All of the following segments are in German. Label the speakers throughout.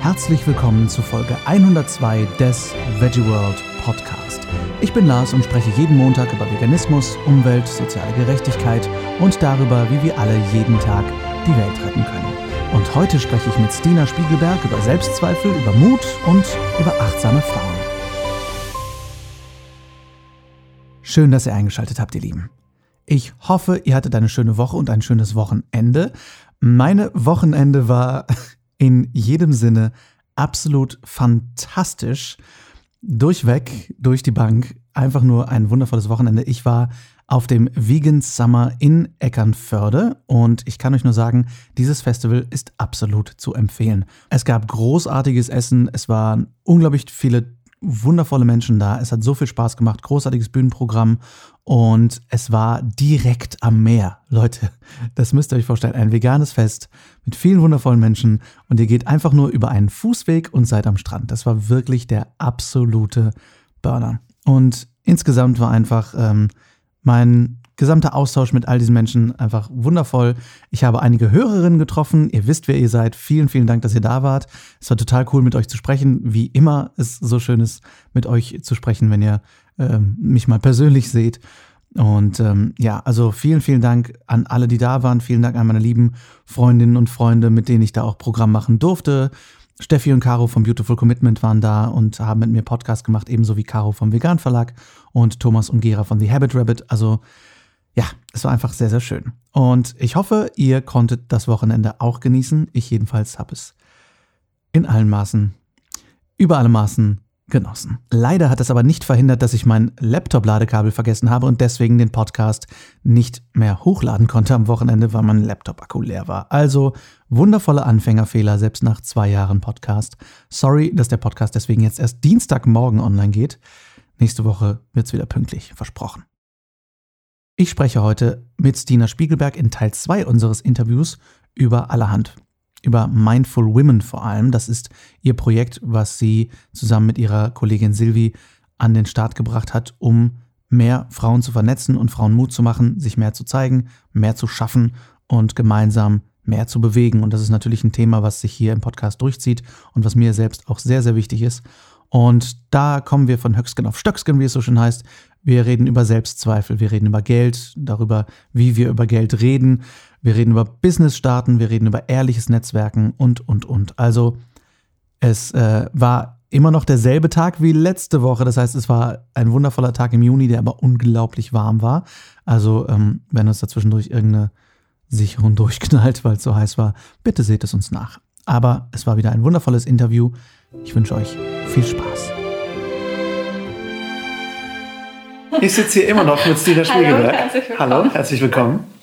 Speaker 1: Herzlich willkommen zu Folge 102 des Veggie World Podcast. Ich bin Lars und spreche jeden Montag über Veganismus, Umwelt, soziale Gerechtigkeit und darüber, wie wir alle jeden Tag die Welt retten können. Und heute spreche ich mit Stina Spiegelberg über Selbstzweifel, über Mut und über achtsame Frauen. Schön, dass ihr eingeschaltet habt, ihr Lieben. Ich hoffe, ihr hattet eine schöne Woche und ein schönes Wochenende. Meine Wochenende war in jedem Sinne absolut fantastisch. Durchweg, durch die Bank, einfach nur ein wundervolles Wochenende. Ich war auf dem Vegan Summer in Eckernförde und ich kann euch nur sagen, dieses Festival ist absolut zu empfehlen. Es gab großartiges Essen, es waren unglaublich viele wundervolle Menschen da. Es hat so viel Spaß gemacht, großartiges Bühnenprogramm und es war direkt am Meer. Leute, das müsst ihr euch vorstellen. Ein veganes Fest mit vielen wundervollen Menschen und ihr geht einfach nur über einen Fußweg und seid am Strand. Das war wirklich der absolute Burner. Und insgesamt war einfach ähm, mein gesamter Austausch mit all diesen Menschen einfach wundervoll. Ich habe einige Hörerinnen getroffen. Ihr wisst, wer ihr seid. Vielen, vielen Dank, dass ihr da wart. Es war total cool, mit euch zu sprechen. Wie immer ist so schön ist, mit euch zu sprechen, wenn ihr ähm, mich mal persönlich seht. Und ähm, ja, also vielen, vielen Dank an alle, die da waren. Vielen Dank an meine lieben Freundinnen und Freunde, mit denen ich da auch Programm machen durfte. Steffi und Caro vom Beautiful Commitment waren da und haben mit mir Podcast gemacht, ebenso wie Caro vom Vegan Verlag und Thomas und Gera von The Habit Rabbit. Also ja, es war einfach sehr, sehr schön. Und ich hoffe, ihr konntet das Wochenende auch genießen. Ich jedenfalls habe es in allen Maßen, über alle Maßen genossen. Leider hat es aber nicht verhindert, dass ich mein Laptop-Ladekabel vergessen habe und deswegen den Podcast nicht mehr hochladen konnte am Wochenende, weil mein Laptop-Akku leer war. Also wundervolle Anfängerfehler, selbst nach zwei Jahren Podcast. Sorry, dass der Podcast deswegen jetzt erst Dienstagmorgen online geht. Nächste Woche wird es wieder pünktlich, versprochen. Ich spreche heute mit Stina Spiegelberg in Teil 2 unseres Interviews über allerhand. Über Mindful Women vor allem. Das ist ihr Projekt, was sie zusammen mit ihrer Kollegin Silvi an den Start gebracht hat, um mehr Frauen zu vernetzen und Frauen Mut zu machen, sich mehr zu zeigen, mehr zu schaffen und gemeinsam mehr zu bewegen. Und das ist natürlich ein Thema, was sich hier im Podcast durchzieht und was mir selbst auch sehr, sehr wichtig ist. Und da kommen wir von Höcksken auf Stöcksken, wie es so schön heißt. Wir reden über Selbstzweifel, wir reden über Geld, darüber, wie wir über Geld reden. Wir reden über Business starten, wir reden über ehrliches Netzwerken und, und, und. Also es äh, war immer noch derselbe Tag wie letzte Woche. Das heißt, es war ein wundervoller Tag im Juni, der aber unglaublich warm war. Also ähm, wenn uns dazwischendurch irgendeine Sicherung durchknallt, weil es so heiß war, bitte seht es uns nach. Aber es war wieder ein wundervolles Interview. Ich wünsche euch viel Spaß. Ich sitze hier immer noch mit Stina Spiegelberg.
Speaker 2: Hallo, herzlich willkommen. Hallo,
Speaker 1: herzlich willkommen.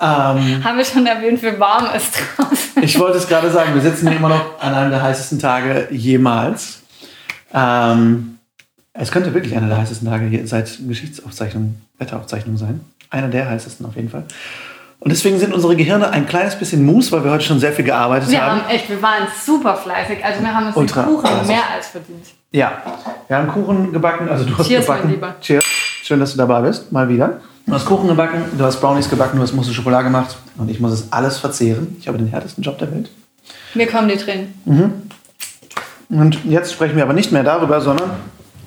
Speaker 2: Ähm, Haben wir schon erwähnt, wie warm es draußen
Speaker 1: Ich wollte es gerade sagen, wir sitzen hier immer noch an einem der heißesten Tage jemals. Ähm, es könnte wirklich einer der heißesten Tage hier seit Geschichtsaufzeichnung, Wetteraufzeichnung sein. Einer der heißesten auf jeden Fall. Und deswegen sind unsere Gehirne ein kleines bisschen Mus, weil wir heute schon sehr viel gearbeitet
Speaker 2: wir
Speaker 1: haben.
Speaker 2: haben echt, wir waren super fleißig. Also wir haben uns Ultra. den Kuchen mehr als verdient.
Speaker 1: Ja, wir haben Kuchen gebacken. Also du hast
Speaker 2: Cheers,
Speaker 1: gebacken.
Speaker 2: Mein Lieber.
Speaker 1: Cheers. Schön, dass du dabei bist. Mal wieder. Du hast Kuchen gebacken, du hast Brownies gebacken, du hast Mousse Schokolade gemacht. Und ich muss es alles verzehren. Ich habe den härtesten Job der Welt.
Speaker 2: Mir kommen die Tränen.
Speaker 1: Mhm. Und jetzt sprechen wir aber nicht mehr darüber, sondern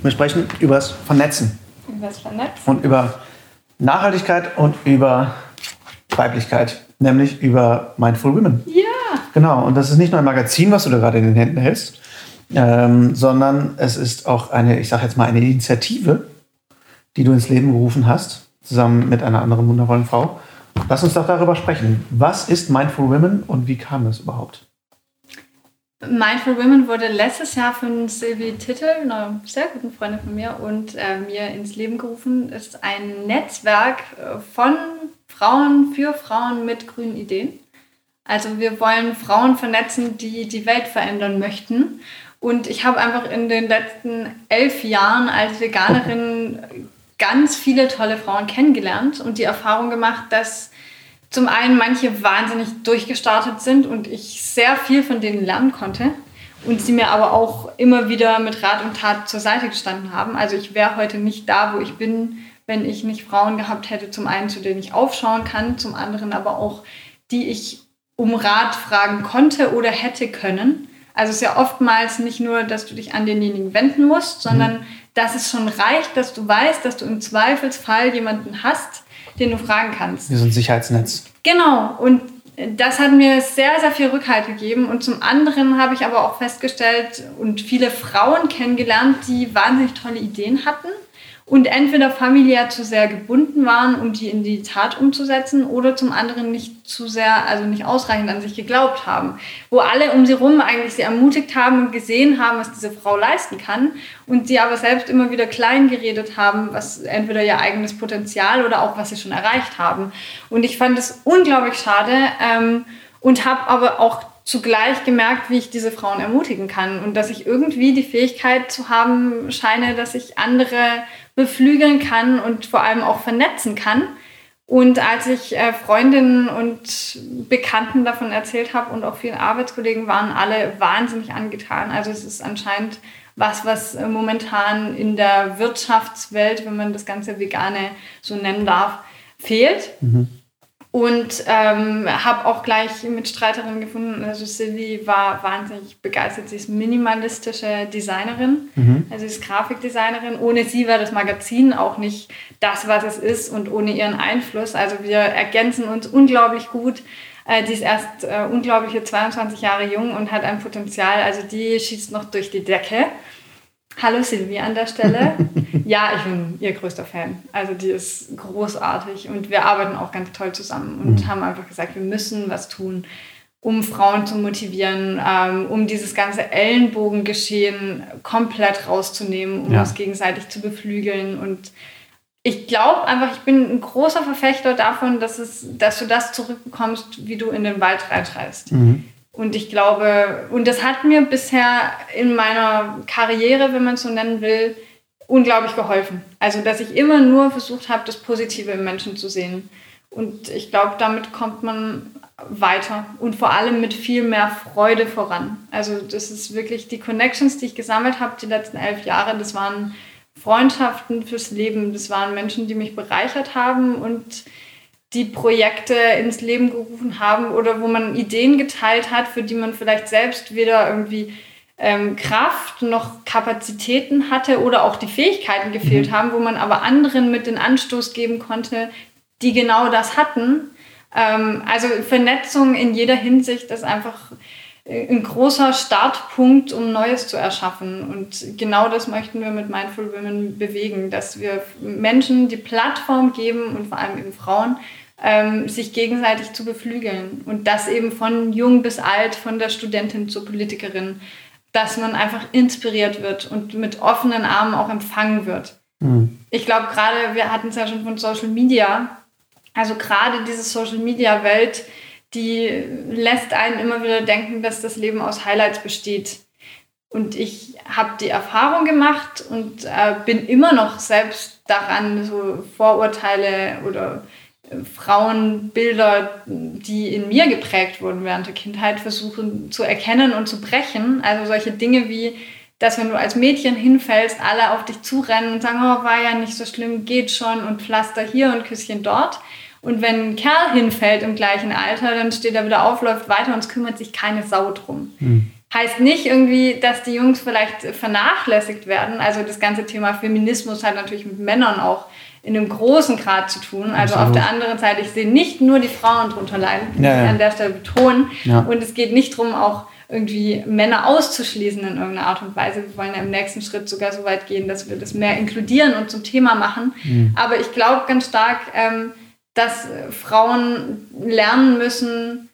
Speaker 1: wir sprechen über das Vernetzen.
Speaker 2: Über das Vernetzen.
Speaker 1: Und über Nachhaltigkeit und über Weiblichkeit, nämlich über Mindful Women.
Speaker 2: Ja.
Speaker 1: Genau, und das ist nicht nur ein Magazin, was du da gerade in den Händen hältst, ähm, sondern es ist auch eine, ich sage jetzt mal, eine Initiative, die du ins Leben gerufen hast, zusammen mit einer anderen wundervollen Frau. Lass uns doch darüber sprechen. Was ist Mindful Women und wie kam das überhaupt?
Speaker 2: Mindful Women wurde letztes Jahr von Sylvie Tittel, einer sehr guten Freundin von mir, und äh, mir ins Leben gerufen. Ist ein Netzwerk äh, von Frauen für Frauen mit grünen Ideen. Also wir wollen Frauen vernetzen, die die Welt verändern möchten. Und ich habe einfach in den letzten elf Jahren als Veganerin ganz viele tolle Frauen kennengelernt und die Erfahrung gemacht, dass zum einen manche wahnsinnig durchgestartet sind und ich sehr viel von denen lernen konnte und sie mir aber auch immer wieder mit Rat und Tat zur Seite gestanden haben. Also ich wäre heute nicht da, wo ich bin, wenn ich nicht Frauen gehabt hätte, zum einen, zu denen ich aufschauen kann, zum anderen aber auch, die ich um Rat fragen konnte oder hätte können. Also es ist ja oftmals nicht nur, dass du dich an denjenigen wenden musst, sondern mhm. Dass es schon reicht, dass du weißt, dass du im Zweifelsfall jemanden hast, den du fragen kannst.
Speaker 1: Wie so ein Sicherheitsnetz.
Speaker 2: Genau. Und das hat mir sehr, sehr viel Rückhalt gegeben. Und zum anderen habe ich aber auch festgestellt und viele Frauen kennengelernt, die wahnsinnig tolle Ideen hatten und entweder familiär zu sehr gebunden waren, um die in die Tat umzusetzen, oder zum anderen nicht zu sehr, also nicht ausreichend an sich geglaubt haben. Wo alle um sie rum eigentlich sie ermutigt haben und gesehen haben, was diese Frau leisten kann und sie aber selbst immer wieder klein geredet haben, was entweder ihr eigenes Potenzial oder auch was sie schon erreicht haben. Und ich fand es unglaublich schade ähm, und habe aber auch zugleich gemerkt, wie ich diese Frauen ermutigen kann und dass ich irgendwie die Fähigkeit zu haben scheine, dass ich andere beflügeln kann und vor allem auch vernetzen kann. Und als ich äh, Freundinnen und Bekannten davon erzählt habe und auch vielen Arbeitskollegen waren alle wahnsinnig angetan. Also es ist anscheinend was, was äh, momentan in der Wirtschaftswelt, wenn man das ganze Vegane so nennen darf, fehlt. Mhm. Und ähm, habe auch gleich Mitstreiterinnen gefunden. Also Sylvie war wahnsinnig begeistert. Sie ist minimalistische Designerin, mhm. also sie ist Grafikdesignerin. Ohne sie wäre das Magazin auch nicht das, was es ist und ohne ihren Einfluss. Also wir ergänzen uns unglaublich gut. Äh, die ist erst äh, unglaubliche 22 Jahre jung und hat ein Potenzial. Also die schießt noch durch die Decke. Hallo Silvia an der Stelle. ja, ich bin ihr größter Fan. Also die ist großartig und wir arbeiten auch ganz toll zusammen und mhm. haben einfach gesagt, wir müssen was tun, um Frauen zu motivieren, ähm, um dieses ganze Ellenbogengeschehen komplett rauszunehmen, um ja. uns gegenseitig zu beflügeln. Und ich glaube einfach, ich bin ein großer Verfechter davon, dass, es, dass du das zurückbekommst, wie du in den Wald reinschreist. Mhm. Und ich glaube, und das hat mir bisher in meiner Karriere, wenn man es so nennen will, unglaublich geholfen. Also, dass ich immer nur versucht habe, das Positive im Menschen zu sehen. Und ich glaube, damit kommt man weiter und vor allem mit viel mehr Freude voran. Also, das ist wirklich die Connections, die ich gesammelt habe die letzten elf Jahre, das waren Freundschaften fürs Leben, das waren Menschen, die mich bereichert haben und die Projekte ins Leben gerufen haben oder wo man Ideen geteilt hat, für die man vielleicht selbst weder irgendwie ähm, Kraft noch Kapazitäten hatte oder auch die Fähigkeiten gefehlt mhm. haben, wo man aber anderen mit den Anstoß geben konnte, die genau das hatten. Ähm, also Vernetzung in jeder Hinsicht ist einfach äh, ein großer Startpunkt, um Neues zu erschaffen. Und genau das möchten wir mit Mindful Women bewegen, dass wir Menschen die Plattform geben und vor allem eben Frauen, ähm, sich gegenseitig zu beflügeln. Und das eben von jung bis alt, von der Studentin zur Politikerin, dass man einfach inspiriert wird und mit offenen Armen auch empfangen wird. Mhm. Ich glaube, gerade, wir hatten es ja schon von Social Media, also gerade diese Social Media Welt, die lässt einen immer wieder denken, dass das Leben aus Highlights besteht. Und ich habe die Erfahrung gemacht und äh, bin immer noch selbst daran, so Vorurteile oder Frauenbilder, die in mir geprägt wurden während der Kindheit, versuchen zu erkennen und zu brechen. Also solche Dinge wie, dass wenn du als Mädchen hinfällst, alle auf dich zurennen und sagen, oh, war ja nicht so schlimm, geht schon und Pflaster hier und Küsschen dort. Und wenn ein Kerl hinfällt im gleichen Alter, dann steht er wieder auf, läuft weiter und es kümmert sich keine Sau drum. Mhm. Heißt nicht irgendwie, dass die Jungs vielleicht vernachlässigt werden. Also das ganze Thema Feminismus hat natürlich mit Männern auch in einem großen Grad zu tun. Also Absolut. auf der anderen Seite, ich sehe nicht nur die Frauen drunter leiden, ja, ja. an der Stelle betonen. Ja. Und es geht nicht darum, auch irgendwie Männer auszuschließen in irgendeiner Art und Weise. Wir wollen ja im nächsten Schritt sogar so weit gehen, dass wir das mehr inkludieren und zum Thema machen. Mhm. Aber ich glaube ganz stark, ähm, dass Frauen lernen müssen,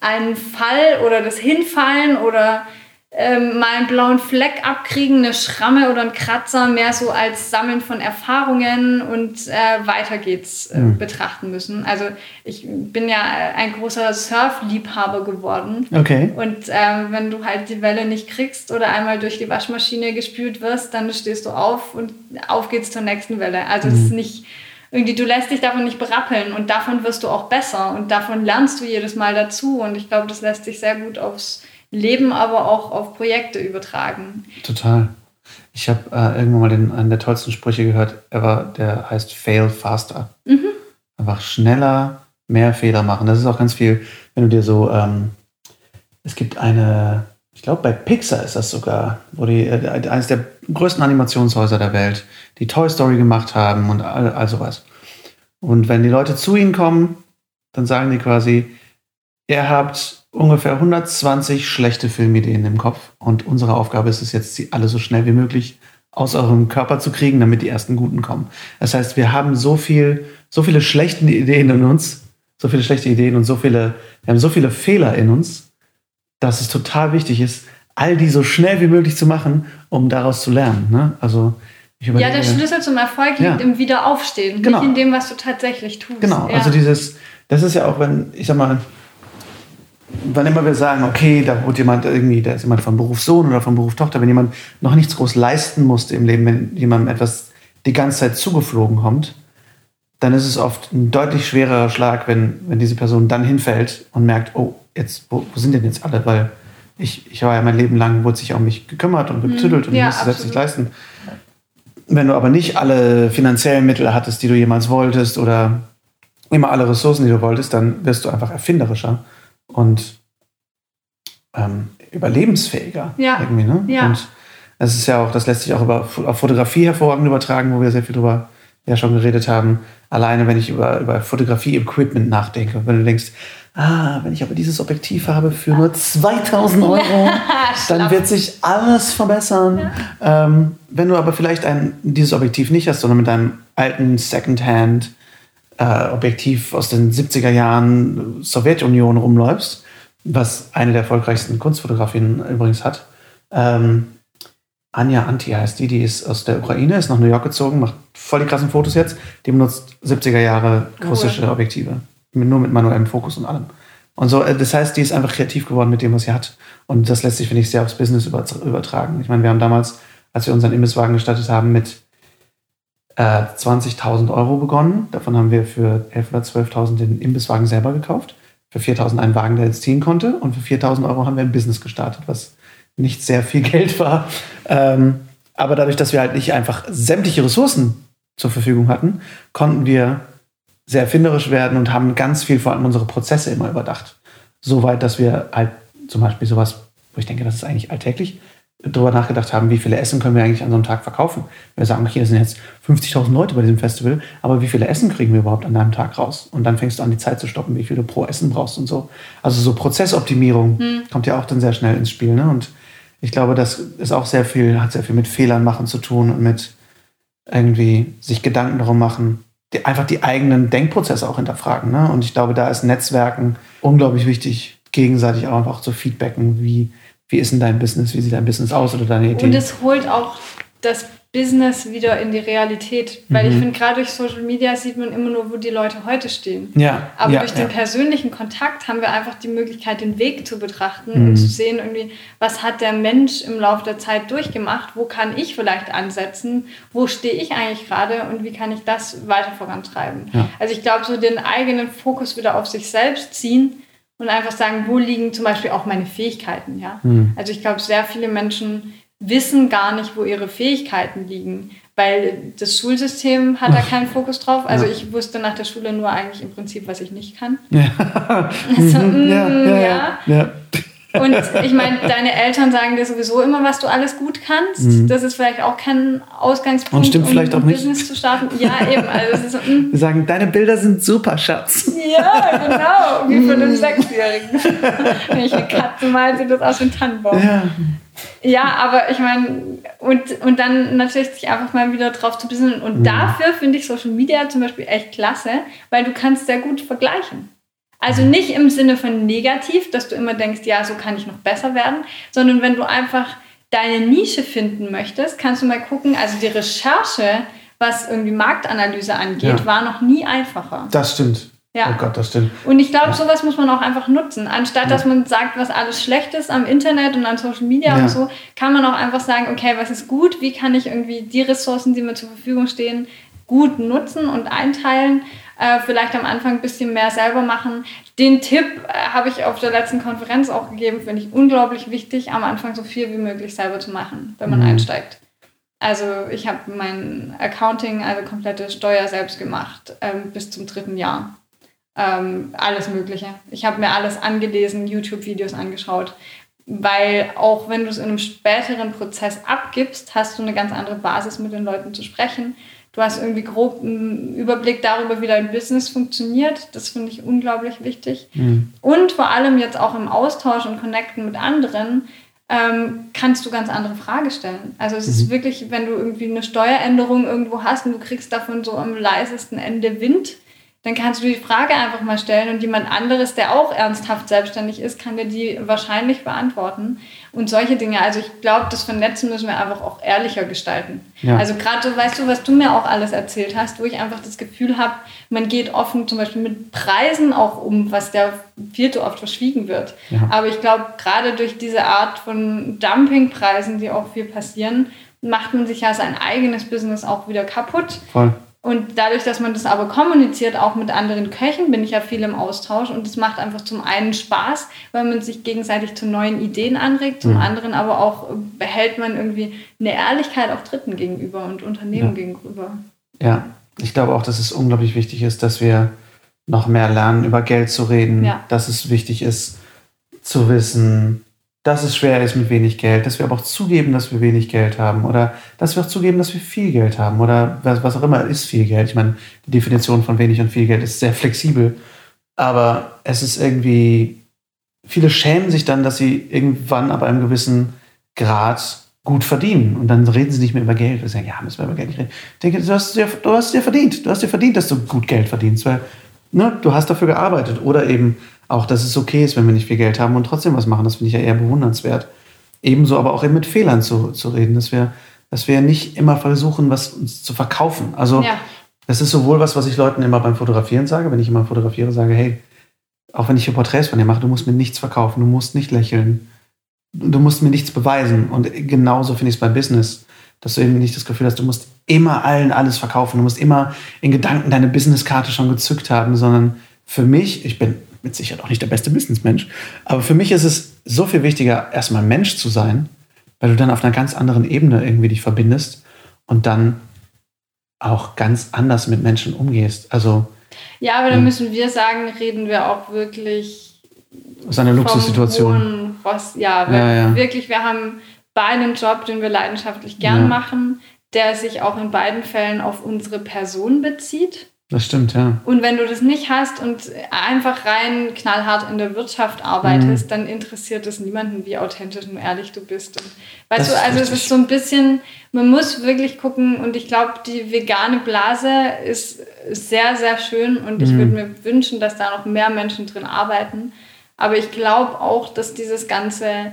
Speaker 2: einen Fall oder das Hinfallen oder ähm, mal einen blauen Fleck abkriegen, eine Schramme oder einen Kratzer mehr so als Sammeln von Erfahrungen und äh, weiter geht's äh, mhm. betrachten müssen. Also ich bin ja ein großer Surfliebhaber geworden.
Speaker 1: Okay.
Speaker 2: Und äh, wenn du halt die Welle nicht kriegst oder einmal durch die Waschmaschine gespült wirst, dann stehst du auf und auf geht's zur nächsten Welle. Also mhm. es ist nicht irgendwie, du lässt dich davon nicht berappeln und davon wirst du auch besser und davon lernst du jedes Mal dazu. Und ich glaube, das lässt sich sehr gut aufs Leben aber auch auf Projekte übertragen.
Speaker 1: Total. Ich habe äh, irgendwann mal den, einen der tollsten Sprüche gehört, ever, der heißt Fail Faster. Mhm. Einfach schneller, mehr Fehler machen. Das ist auch ganz viel, wenn du dir so, ähm, es gibt eine ich glaube, bei Pixar ist das sogar, wo die, äh, eines der größten Animationshäuser der Welt, die Toy Story gemacht haben und all, all sowas. Und wenn die Leute zu ihnen kommen, dann sagen die quasi, ihr habt ungefähr 120 schlechte Filmideen im Kopf und unsere Aufgabe ist es jetzt, sie alle so schnell wie möglich aus eurem Körper zu kriegen, damit die ersten guten kommen. Das heißt, wir haben so viel, so viele schlechte Ideen in uns, so viele schlechte Ideen und so viele, wir haben so viele Fehler in uns, dass es total wichtig ist, all die so schnell wie möglich zu machen, um daraus zu lernen. Ne? Also
Speaker 2: ja, der Schlüssel zum Erfolg liegt ja. im Wiederaufstehen, genau. nicht in dem, was du tatsächlich tust.
Speaker 1: Genau,
Speaker 2: ja.
Speaker 1: also dieses, das ist ja auch, wenn, ich sag mal, wann immer wir sagen, okay, da wurde jemand irgendwie, da ist jemand vom Beruf Sohn oder vom Beruf Tochter, wenn jemand noch nichts groß leisten musste im Leben, wenn jemandem etwas die ganze Zeit zugeflogen kommt, dann ist es oft ein deutlich schwererer Schlag, wenn, wenn diese Person dann hinfällt und merkt, oh, jetzt, wo, wo sind denn jetzt alle? Weil ich, ich war ja mein Leben lang, wurde sich um mich gekümmert und getüttelt mhm. und ja, musste selbst nicht leisten. Wenn du aber nicht alle finanziellen Mittel hattest, die du jemals wolltest oder immer alle Ressourcen, die du wolltest, dann wirst du einfach erfinderischer und ähm, überlebensfähiger. Ja. Irgendwie, ne? ja. Und das ist ja auch, das lässt sich auch über, auf Fotografie hervorragend übertragen, wo wir sehr viel drüber ja schon geredet haben. Alleine, wenn ich über, über Fotografie-Equipment nachdenke, wenn du denkst, ah, wenn ich aber dieses Objektiv habe für nur 2000 Euro, dann wird sich alles verbessern. Ähm, wenn du aber vielleicht ein, dieses Objektiv nicht hast, sondern mit deinem alten Secondhand äh, Objektiv aus den 70er Jahren Sowjetunion rumläufst, was eine der erfolgreichsten Kunstfotografinnen übrigens hat. Ähm, Anja Anti heißt die, die ist aus der Ukraine, ist nach New York gezogen, macht voll die krassen Fotos jetzt. Die benutzt 70er Jahre russische. Objektive nur mit manuellem Fokus und allem. Und so, äh, das heißt, die ist einfach kreativ geworden mit dem, was sie hat. Und das lässt sich, finde ich, sehr aufs Business übertragen. Ich meine, wir haben damals, als wir unseren Imbisswagen gestartet haben, mit äh, 20.000 Euro begonnen. Davon haben wir für 11.000 oder 12.000 den Imbisswagen selber gekauft. Für 4.000 einen Wagen, der jetzt ziehen konnte. Und für 4.000 Euro haben wir ein Business gestartet, was nicht sehr viel Geld war. Ähm, aber dadurch, dass wir halt nicht einfach sämtliche Ressourcen zur Verfügung hatten, konnten wir sehr erfinderisch werden und haben ganz viel vor allem unsere Prozesse immer überdacht. Soweit, dass wir halt zum Beispiel sowas, wo ich denke, das ist eigentlich alltäglich, darüber nachgedacht haben, wie viele Essen können wir eigentlich an so einem Tag verkaufen. Wir sagen, das sind jetzt 50.000 Leute bei diesem Festival, aber wie viele Essen kriegen wir überhaupt an einem Tag raus? Und dann fängst du an, die Zeit zu stoppen, wie viel du pro Essen brauchst und so. Also so Prozessoptimierung hm. kommt ja auch dann sehr schnell ins Spiel. Ne? Und ich glaube, das ist auch sehr viel, hat sehr viel mit Fehlern machen zu tun und mit irgendwie sich Gedanken darum machen, die, einfach die eigenen Denkprozesse auch hinterfragen. Ne? Und ich glaube, da ist Netzwerken unglaublich wichtig, gegenseitig auch einfach zu feedbacken, wie, wie ist denn dein Business, wie sieht dein Business aus oder deine Idee.
Speaker 2: Und es holt auch das Business wieder in die Realität. Weil mhm. ich finde, gerade durch Social Media sieht man immer nur, wo die Leute heute stehen.
Speaker 1: Ja,
Speaker 2: Aber
Speaker 1: ja,
Speaker 2: durch den persönlichen Kontakt haben wir einfach die Möglichkeit, den Weg zu betrachten mhm. und zu sehen, irgendwie, was hat der Mensch im Laufe der Zeit durchgemacht, wo kann ich vielleicht ansetzen, wo stehe ich eigentlich gerade und wie kann ich das weiter vorantreiben. Also ich glaube, so den eigenen Fokus wieder auf sich selbst ziehen und einfach sagen, wo liegen zum Beispiel auch meine Fähigkeiten. Ja? Mhm. Also ich glaube, sehr viele Menschen wissen gar nicht, wo ihre Fähigkeiten liegen, weil das Schulsystem hat da keinen Fokus drauf. Also ja. ich wusste nach der Schule nur eigentlich im Prinzip, was ich nicht kann. Ja. Also, mm, ja, ja, ja, Und ich meine, deine Eltern sagen dir sowieso immer, was du alles gut kannst. Mhm. Das ist vielleicht auch kein Ausgangspunkt,
Speaker 1: Und stimmt um vielleicht auch nicht.
Speaker 2: Business zu starten. Ja, eben. Also
Speaker 1: so, mm. Wir sagen, deine Bilder sind super, Schatz.
Speaker 2: Ja, genau. Wie für einen mhm. Sechsjährigen. Wenn ich eine Katze mal, sieht das aus wie ein Tannenbaum. Ja. Ja, aber ich meine, und, und dann natürlich sich einfach mal wieder drauf zu besinnen. Und mhm. dafür finde ich Social Media zum Beispiel echt klasse, weil du kannst sehr gut vergleichen. Also nicht im Sinne von negativ, dass du immer denkst, ja, so kann ich noch besser werden, sondern wenn du einfach deine Nische finden möchtest, kannst du mal gucken, also die Recherche, was irgendwie Marktanalyse angeht, ja. war noch nie einfacher.
Speaker 1: Das stimmt. Ja. Oh Gott, das stimmt.
Speaker 2: Und ich glaube, ja. sowas muss man auch einfach nutzen. Anstatt ja. dass man sagt, was alles schlecht ist am Internet und an Social Media ja. und so, kann man auch einfach sagen, okay, was ist gut? Wie kann ich irgendwie die Ressourcen, die mir zur Verfügung stehen, gut nutzen und einteilen? Äh, vielleicht am Anfang ein bisschen mehr selber machen. Den Tipp äh, habe ich auf der letzten Konferenz auch gegeben, finde ich unglaublich wichtig, am Anfang so viel wie möglich selber zu machen, wenn man mhm. einsteigt. Also ich habe mein Accounting, also komplette Steuer selbst gemacht, ähm, bis zum dritten Jahr ähm, alles Mögliche. Ich habe mir alles angelesen, YouTube-Videos angeschaut. weil auch wenn du es in einem späteren Prozess abgibst, hast du eine ganz andere Basis, mit den Leuten zu sprechen. Du hast irgendwie grob einen Überblick darüber, wie dein Business funktioniert. Das finde ich unglaublich wichtig. Mhm. Und vor allem jetzt auch im Austausch und Connecten mit anderen ähm, kannst du ganz andere Fragen stellen. Also es mhm. ist wirklich, wenn du irgendwie eine Steueränderung irgendwo hast und du kriegst davon so am leisesten Ende Wind, dann kannst du die Frage einfach mal stellen und jemand anderes, der auch ernsthaft selbstständig ist, kann dir die wahrscheinlich beantworten. Und solche Dinge. Also ich glaube, das Vernetzen müssen wir einfach auch ehrlicher gestalten. Ja. Also gerade, weißt du, was du mir auch alles erzählt hast, wo ich einfach das Gefühl habe, man geht offen zum Beispiel mit Preisen auch um, was der viel zu oft verschwiegen wird. Ja. Aber ich glaube, gerade durch diese Art von Dumpingpreisen, die auch viel passieren, macht man sich ja sein eigenes Business auch wieder kaputt. Voll. Und dadurch, dass man das aber kommuniziert, auch mit anderen Köchen, bin ich ja viel im Austausch. Und es macht einfach zum einen Spaß, weil man sich gegenseitig zu neuen Ideen anregt, zum mhm. anderen aber auch behält man irgendwie eine Ehrlichkeit auch Dritten gegenüber und Unternehmen ja. gegenüber.
Speaker 1: Ja, ich glaube auch, dass es unglaublich wichtig ist, dass wir noch mehr lernen, über Geld zu reden, ja. dass es wichtig ist, zu wissen, dass es schwer ist mit wenig Geld, dass wir aber auch zugeben, dass wir wenig Geld haben oder dass wir auch zugeben, dass wir viel Geld haben oder was, was auch immer ist viel Geld. Ich meine, die Definition von wenig und viel Geld ist sehr flexibel, aber es ist irgendwie, viele schämen sich dann, dass sie irgendwann ab einem gewissen Grad gut verdienen und dann reden sie nicht mehr über Geld. Wir sagen, ja, müssen wir über Geld nicht reden. Ich denke, du hast dir, du hast dir verdient, du hast dir verdient, dass du gut Geld verdienst, weil ne, du hast dafür gearbeitet oder eben auch, dass es okay ist, wenn wir nicht viel Geld haben und trotzdem was machen. Das finde ich ja eher bewundernswert. Ebenso aber auch eben mit Fehlern zu, zu reden, dass wir, dass wir nicht immer versuchen, was uns zu verkaufen. Also ja. das ist sowohl was, was ich Leuten immer beim Fotografieren sage, wenn ich immer fotografiere, sage, hey, auch wenn ich hier Porträts von dir mache, du musst mir nichts verkaufen, du musst nicht lächeln, du musst mir nichts beweisen. Und genauso finde ich es beim Business, dass du eben nicht das Gefühl hast, du musst immer allen alles verkaufen, du musst immer in Gedanken deine Businesskarte schon gezückt haben, sondern für mich, ich bin mit Sicherheit auch nicht der beste Businessmensch. Aber für mich ist es so viel wichtiger, erstmal Mensch zu sein, weil du dann auf einer ganz anderen Ebene irgendwie dich verbindest und dann auch ganz anders mit Menschen umgehst. Also
Speaker 2: ja, aber dann müssen wir sagen, reden wir auch wirklich
Speaker 1: aus einer Luxussituation.
Speaker 2: Ja, ja, ja, wirklich, wir haben beide einen Job, den wir leidenschaftlich gern ja. machen, der sich auch in beiden Fällen auf unsere Person bezieht.
Speaker 1: Das stimmt, ja.
Speaker 2: Und wenn du das nicht hast und einfach rein knallhart in der Wirtschaft arbeitest, mhm. dann interessiert es niemanden, wie authentisch und ehrlich du bist. Und, weißt das du, also es ist so ein bisschen, man muss wirklich gucken und ich glaube, die vegane Blase ist sehr, sehr schön und ich mhm. würde mir wünschen, dass da noch mehr Menschen drin arbeiten. Aber ich glaube auch, dass dieses ganze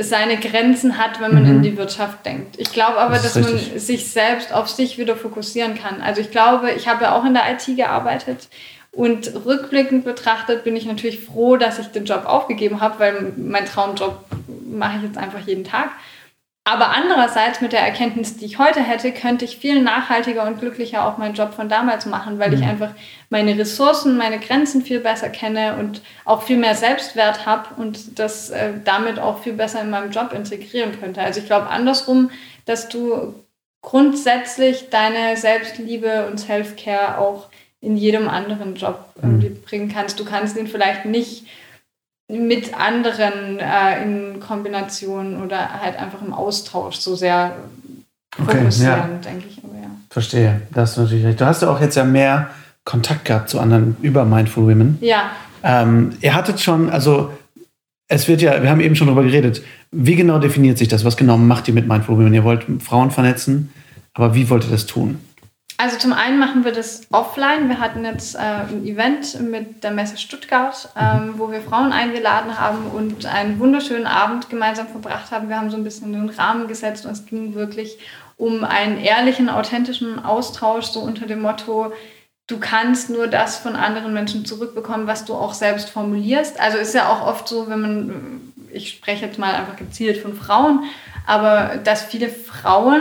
Speaker 2: seine Grenzen hat, wenn man mhm. in die Wirtschaft denkt. Ich glaube aber, das dass richtig. man sich selbst auf sich wieder fokussieren kann. Also ich glaube, ich habe ja auch in der IT gearbeitet und rückblickend betrachtet bin ich natürlich froh, dass ich den Job aufgegeben habe, weil mein Traumjob mache ich jetzt einfach jeden Tag. Aber andererseits mit der Erkenntnis, die ich heute hätte, könnte ich viel nachhaltiger und glücklicher auch meinen Job von damals machen, weil mhm. ich einfach meine Ressourcen, meine Grenzen viel besser kenne und auch viel mehr Selbstwert habe und das äh, damit auch viel besser in meinem Job integrieren könnte. Also ich glaube andersrum, dass du grundsätzlich deine Selbstliebe und Self-Care auch in jedem anderen Job irgendwie mhm. bringen kannst. Du kannst ihn vielleicht nicht mit anderen äh, in Kombination oder halt einfach im Austausch so sehr fokussieren, okay, ja. denke ich. Aber ja.
Speaker 1: Verstehe, das ist natürlich recht. Du hast ja auch jetzt ja mehr Kontakt gehabt zu anderen über Mindful Women.
Speaker 2: Ja.
Speaker 1: Ähm, ihr hattet schon, also es wird ja, wir haben eben schon darüber geredet, wie genau definiert sich das? Was genau macht ihr mit Mindful Women? Ihr wollt Frauen vernetzen, aber wie wollt ihr das tun?
Speaker 2: Also zum einen machen wir das offline. Wir hatten jetzt äh, ein Event mit der Messe Stuttgart, ähm, wo wir Frauen eingeladen haben und einen wunderschönen Abend gemeinsam verbracht haben. Wir haben so ein bisschen den Rahmen gesetzt und es ging wirklich um einen ehrlichen, authentischen Austausch, so unter dem Motto, du kannst nur das von anderen Menschen zurückbekommen, was du auch selbst formulierst. Also ist ja auch oft so, wenn man, ich spreche jetzt mal einfach gezielt von Frauen, aber dass viele Frauen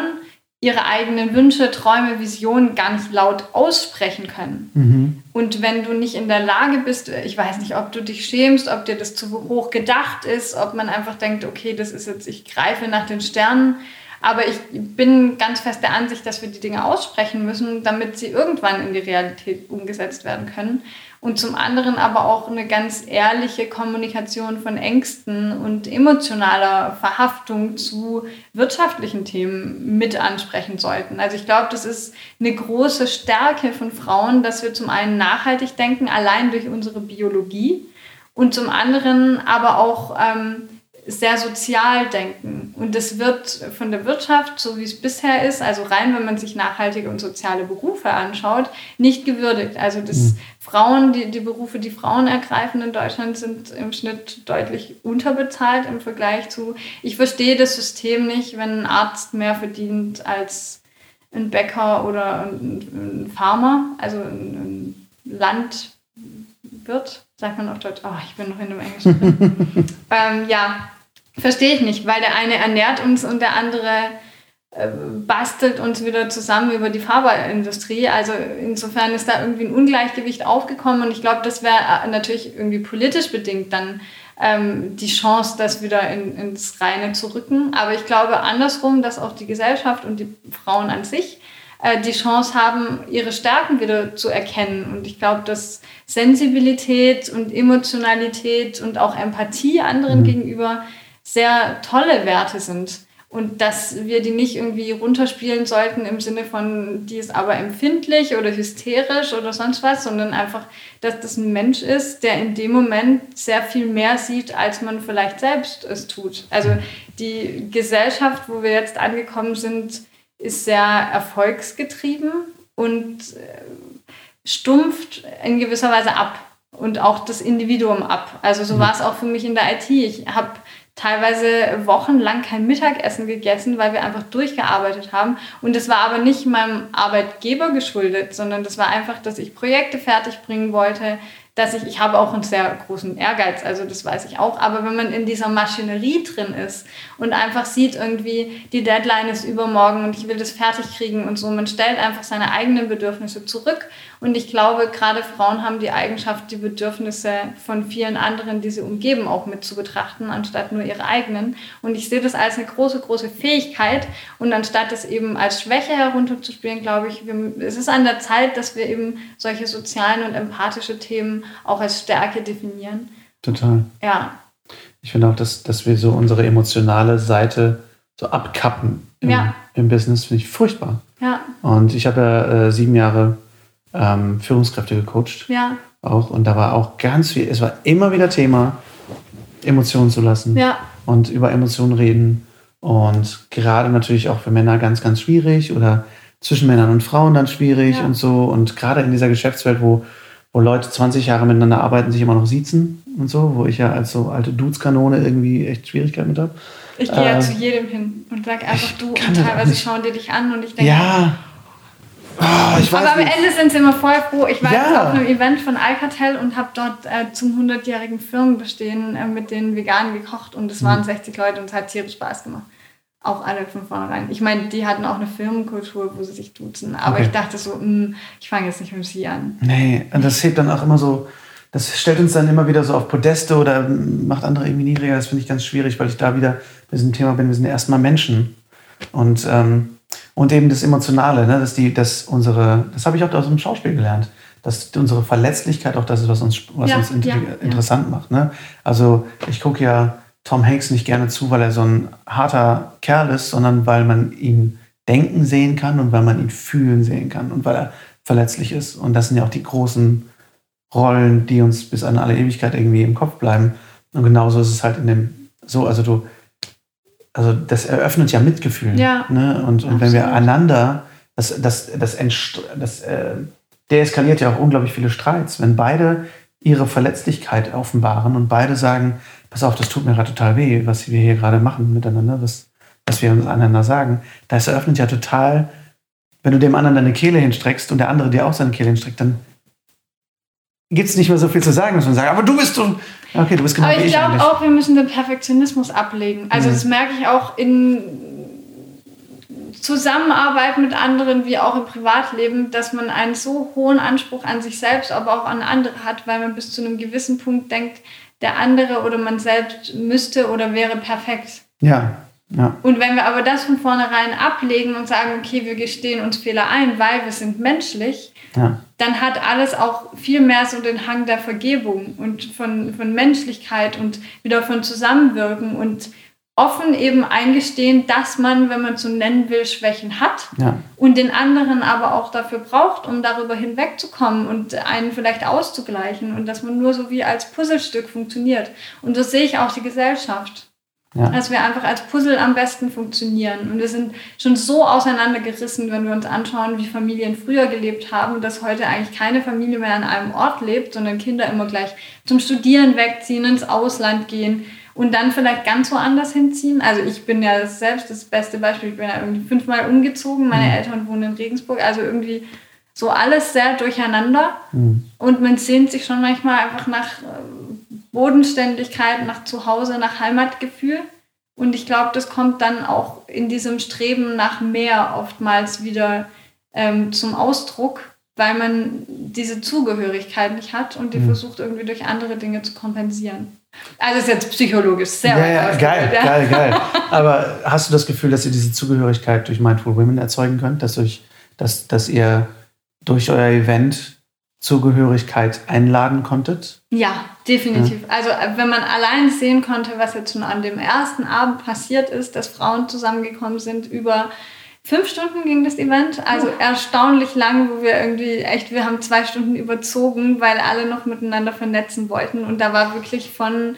Speaker 2: ihre eigenen Wünsche, Träume, Visionen gar nicht laut aussprechen können. Mhm. Und wenn du nicht in der Lage bist, ich weiß nicht, ob du dich schämst, ob dir das zu hoch gedacht ist, ob man einfach denkt, okay, das ist jetzt, ich greife nach den Sternen. Aber ich bin ganz fest der Ansicht, dass wir die Dinge aussprechen müssen, damit sie irgendwann in die Realität umgesetzt werden können. Und zum anderen aber auch eine ganz ehrliche Kommunikation von Ängsten und emotionaler Verhaftung zu wirtschaftlichen Themen mit ansprechen sollten. Also ich glaube, das ist eine große Stärke von Frauen, dass wir zum einen nachhaltig denken, allein durch unsere Biologie und zum anderen aber auch ähm, sehr sozial denken. Und das wird von der Wirtschaft, so wie es bisher ist, also rein, wenn man sich nachhaltige und soziale Berufe anschaut, nicht gewürdigt. Also dass mhm. Frauen, die, die Berufe, die Frauen ergreifen in Deutschland, sind im Schnitt deutlich unterbezahlt im Vergleich zu, ich verstehe das System nicht, wenn ein Arzt mehr verdient als ein Bäcker oder ein, ein Farmer, also ein, ein Landwirt, sagt man auf Deutsch. Oh, ich bin noch in dem Englischen. ähm, ja, Verstehe ich nicht, weil der eine ernährt uns und der andere äh, bastelt uns wieder zusammen über die Fahrerindustrie. Also insofern ist da irgendwie ein Ungleichgewicht aufgekommen und ich glaube, das wäre äh, natürlich irgendwie politisch bedingt dann ähm, die Chance, das wieder in, ins Reine zu rücken. Aber ich glaube andersrum, dass auch die Gesellschaft und die Frauen an sich äh, die Chance haben, ihre Stärken wieder zu erkennen. Und ich glaube, dass Sensibilität und Emotionalität und auch Empathie anderen mhm. gegenüber sehr tolle Werte sind. Und dass wir die nicht irgendwie runterspielen sollten im Sinne von, die ist aber empfindlich oder hysterisch oder sonst was, sondern einfach, dass das ein Mensch ist, der in dem Moment sehr viel mehr sieht, als man vielleicht selbst es tut. Also die Gesellschaft, wo wir jetzt angekommen sind, ist sehr erfolgsgetrieben und äh, stumpft in gewisser Weise ab und auch das Individuum ab. Also so war es auch für mich in der IT. Ich habe teilweise wochenlang kein Mittagessen gegessen, weil wir einfach durchgearbeitet haben. Und das war aber nicht meinem Arbeitgeber geschuldet, sondern das war einfach, dass ich Projekte fertig bringen wollte, dass ich, ich habe auch einen sehr großen Ehrgeiz, also das weiß ich auch, aber wenn man in dieser Maschinerie drin ist und einfach sieht irgendwie, die Deadline ist übermorgen und ich will das fertig kriegen und so, man stellt einfach seine eigenen Bedürfnisse zurück und ich glaube, gerade Frauen haben die Eigenschaft, die Bedürfnisse von vielen anderen, die sie umgeben, auch mit zu betrachten, anstatt nur ihre eigenen. Und ich sehe das als eine große, große Fähigkeit. Und anstatt das eben als Schwäche herunterzuspielen, glaube ich, es ist an der Zeit, dass wir eben solche sozialen und empathische Themen auch als Stärke definieren.
Speaker 1: Total.
Speaker 2: Ja.
Speaker 1: Ich finde auch, dass, dass wir so unsere emotionale Seite so abkappen im, ja. im Business, finde ich furchtbar.
Speaker 2: Ja.
Speaker 1: Und ich habe ja äh, sieben Jahre ähm, Führungskräfte gecoacht.
Speaker 2: Ja.
Speaker 1: Auch. Und da war auch ganz viel, es war immer wieder Thema, Emotionen zu lassen.
Speaker 2: Ja.
Speaker 1: Und über Emotionen reden. Und gerade natürlich auch für Männer ganz, ganz schwierig oder zwischen Männern und Frauen dann schwierig ja. und so. Und gerade in dieser Geschäftswelt, wo, wo Leute 20 Jahre miteinander arbeiten, sich immer noch siezen und so, wo ich ja als so alte Dudeskanone irgendwie echt Schwierigkeiten mit habe.
Speaker 2: Ich gehe äh, ja zu jedem hin und sag einfach du und teilweise schauen die dich an und ich denke,
Speaker 1: ja.
Speaker 2: Oh, aber am Ende sind sie immer voll froh. Ich war ja. jetzt auf einem Event von Alcatel und habe dort äh, zum 100-jährigen Firmenbestehen äh, mit den Veganen gekocht und es waren mhm. 60 Leute und es hat tierisch Spaß gemacht. Auch alle von vornherein. Ich meine, die hatten auch eine Firmenkultur, wo sie sich duzen. Aber okay. ich dachte so, mh, hm, ich fange jetzt nicht mit sie an.
Speaker 1: Nee, und das hebt dann auch immer so, das stellt uns dann immer wieder so auf Podeste oder macht andere irgendwie niedriger. Das finde ich ganz schwierig, weil ich da wieder bei diesem Thema bin. Wir sind erstmal Menschen. Und ähm, und eben das Emotionale, ne? dass, die, dass unsere, das habe ich auch aus dem Schauspiel gelernt, dass unsere Verletzlichkeit auch das ist, was uns, was ja, uns ja, interessant macht. Ne? Also ich gucke ja Tom Hanks nicht gerne zu, weil er so ein harter Kerl ist, sondern weil man ihn denken sehen kann und weil man ihn fühlen sehen kann und weil er verletzlich ist. Und das sind ja auch die großen Rollen, die uns bis an alle Ewigkeit irgendwie im Kopf bleiben. Und genauso ist es halt in dem, so, also du, also das eröffnet ja Mitgefühl.
Speaker 2: Ja.
Speaker 1: Ne? Und, und wenn wir einander, das, das, das, das äh, deeskaliert ja auch unglaublich viele Streits, wenn beide ihre Verletzlichkeit offenbaren und beide sagen, pass auf, das tut mir gerade total weh, was wir hier gerade machen miteinander, was, was wir uns aneinander sagen. Das eröffnet ja total, wenn du dem anderen deine Kehle hinstreckst und der andere dir auch seine Kehle hinstreckt, dann gibt es nicht mehr so viel zu sagen, dass man sagt, aber du bist so. Okay, du bist genau
Speaker 2: Aber ich, ich glaube auch, wir müssen den Perfektionismus ablegen. Also, mhm. das merke ich auch in Zusammenarbeit mit anderen wie auch im Privatleben, dass man einen so hohen Anspruch an sich selbst, aber auch an andere hat, weil man bis zu einem gewissen Punkt denkt, der andere oder man selbst müsste oder wäre perfekt.
Speaker 1: Ja.
Speaker 2: Ja. Und wenn wir aber das von vornherein ablegen und sagen, okay, wir gestehen uns Fehler ein, weil wir sind menschlich, ja. dann hat alles auch viel mehr so den Hang der Vergebung und von, von Menschlichkeit und wieder von Zusammenwirken und offen eben eingestehen, dass man, wenn man so nennen will, Schwächen hat ja. und den anderen aber auch dafür braucht, um darüber hinwegzukommen und einen vielleicht auszugleichen und dass man nur so wie als Puzzlestück funktioniert. Und so sehe ich auch die Gesellschaft. Ja. Dass wir einfach als Puzzle am besten funktionieren. Und wir sind schon so auseinandergerissen, wenn wir uns anschauen, wie Familien früher gelebt haben, dass heute eigentlich keine Familie mehr an einem Ort lebt, sondern Kinder immer gleich zum Studieren wegziehen, ins Ausland gehen und dann vielleicht ganz woanders hinziehen. Also ich bin ja selbst das beste Beispiel, ich bin ja irgendwie fünfmal umgezogen, meine mhm. Eltern wohnen in Regensburg, also irgendwie so alles sehr durcheinander. Mhm. Und man sehnt sich schon manchmal einfach nach äh, Bodenständigkeit, nach Zuhause, nach Heimatgefühl. Und ich glaube, das kommt dann auch in diesem Streben nach mehr oftmals wieder ähm, zum Ausdruck, weil man diese Zugehörigkeit nicht hat und die mhm. versucht irgendwie durch andere Dinge zu kompensieren. Also ist jetzt psychologisch sehr
Speaker 3: ja, ja, geil, ja. geil, geil. Aber hast du das Gefühl, dass ihr diese Zugehörigkeit durch Mindful Women erzeugen könnt, dass, durch, dass, dass ihr durch euer Event Zugehörigkeit einladen konntet?
Speaker 2: Ja, definitiv. Ja. Also äh, wenn man allein sehen konnte, was jetzt schon an dem ersten Abend passiert ist, dass Frauen zusammengekommen sind über fünf Stunden ging das Event, also erstaunlich lang, wo wir irgendwie echt, wir haben zwei Stunden überzogen, weil alle noch miteinander vernetzen wollten und da war wirklich von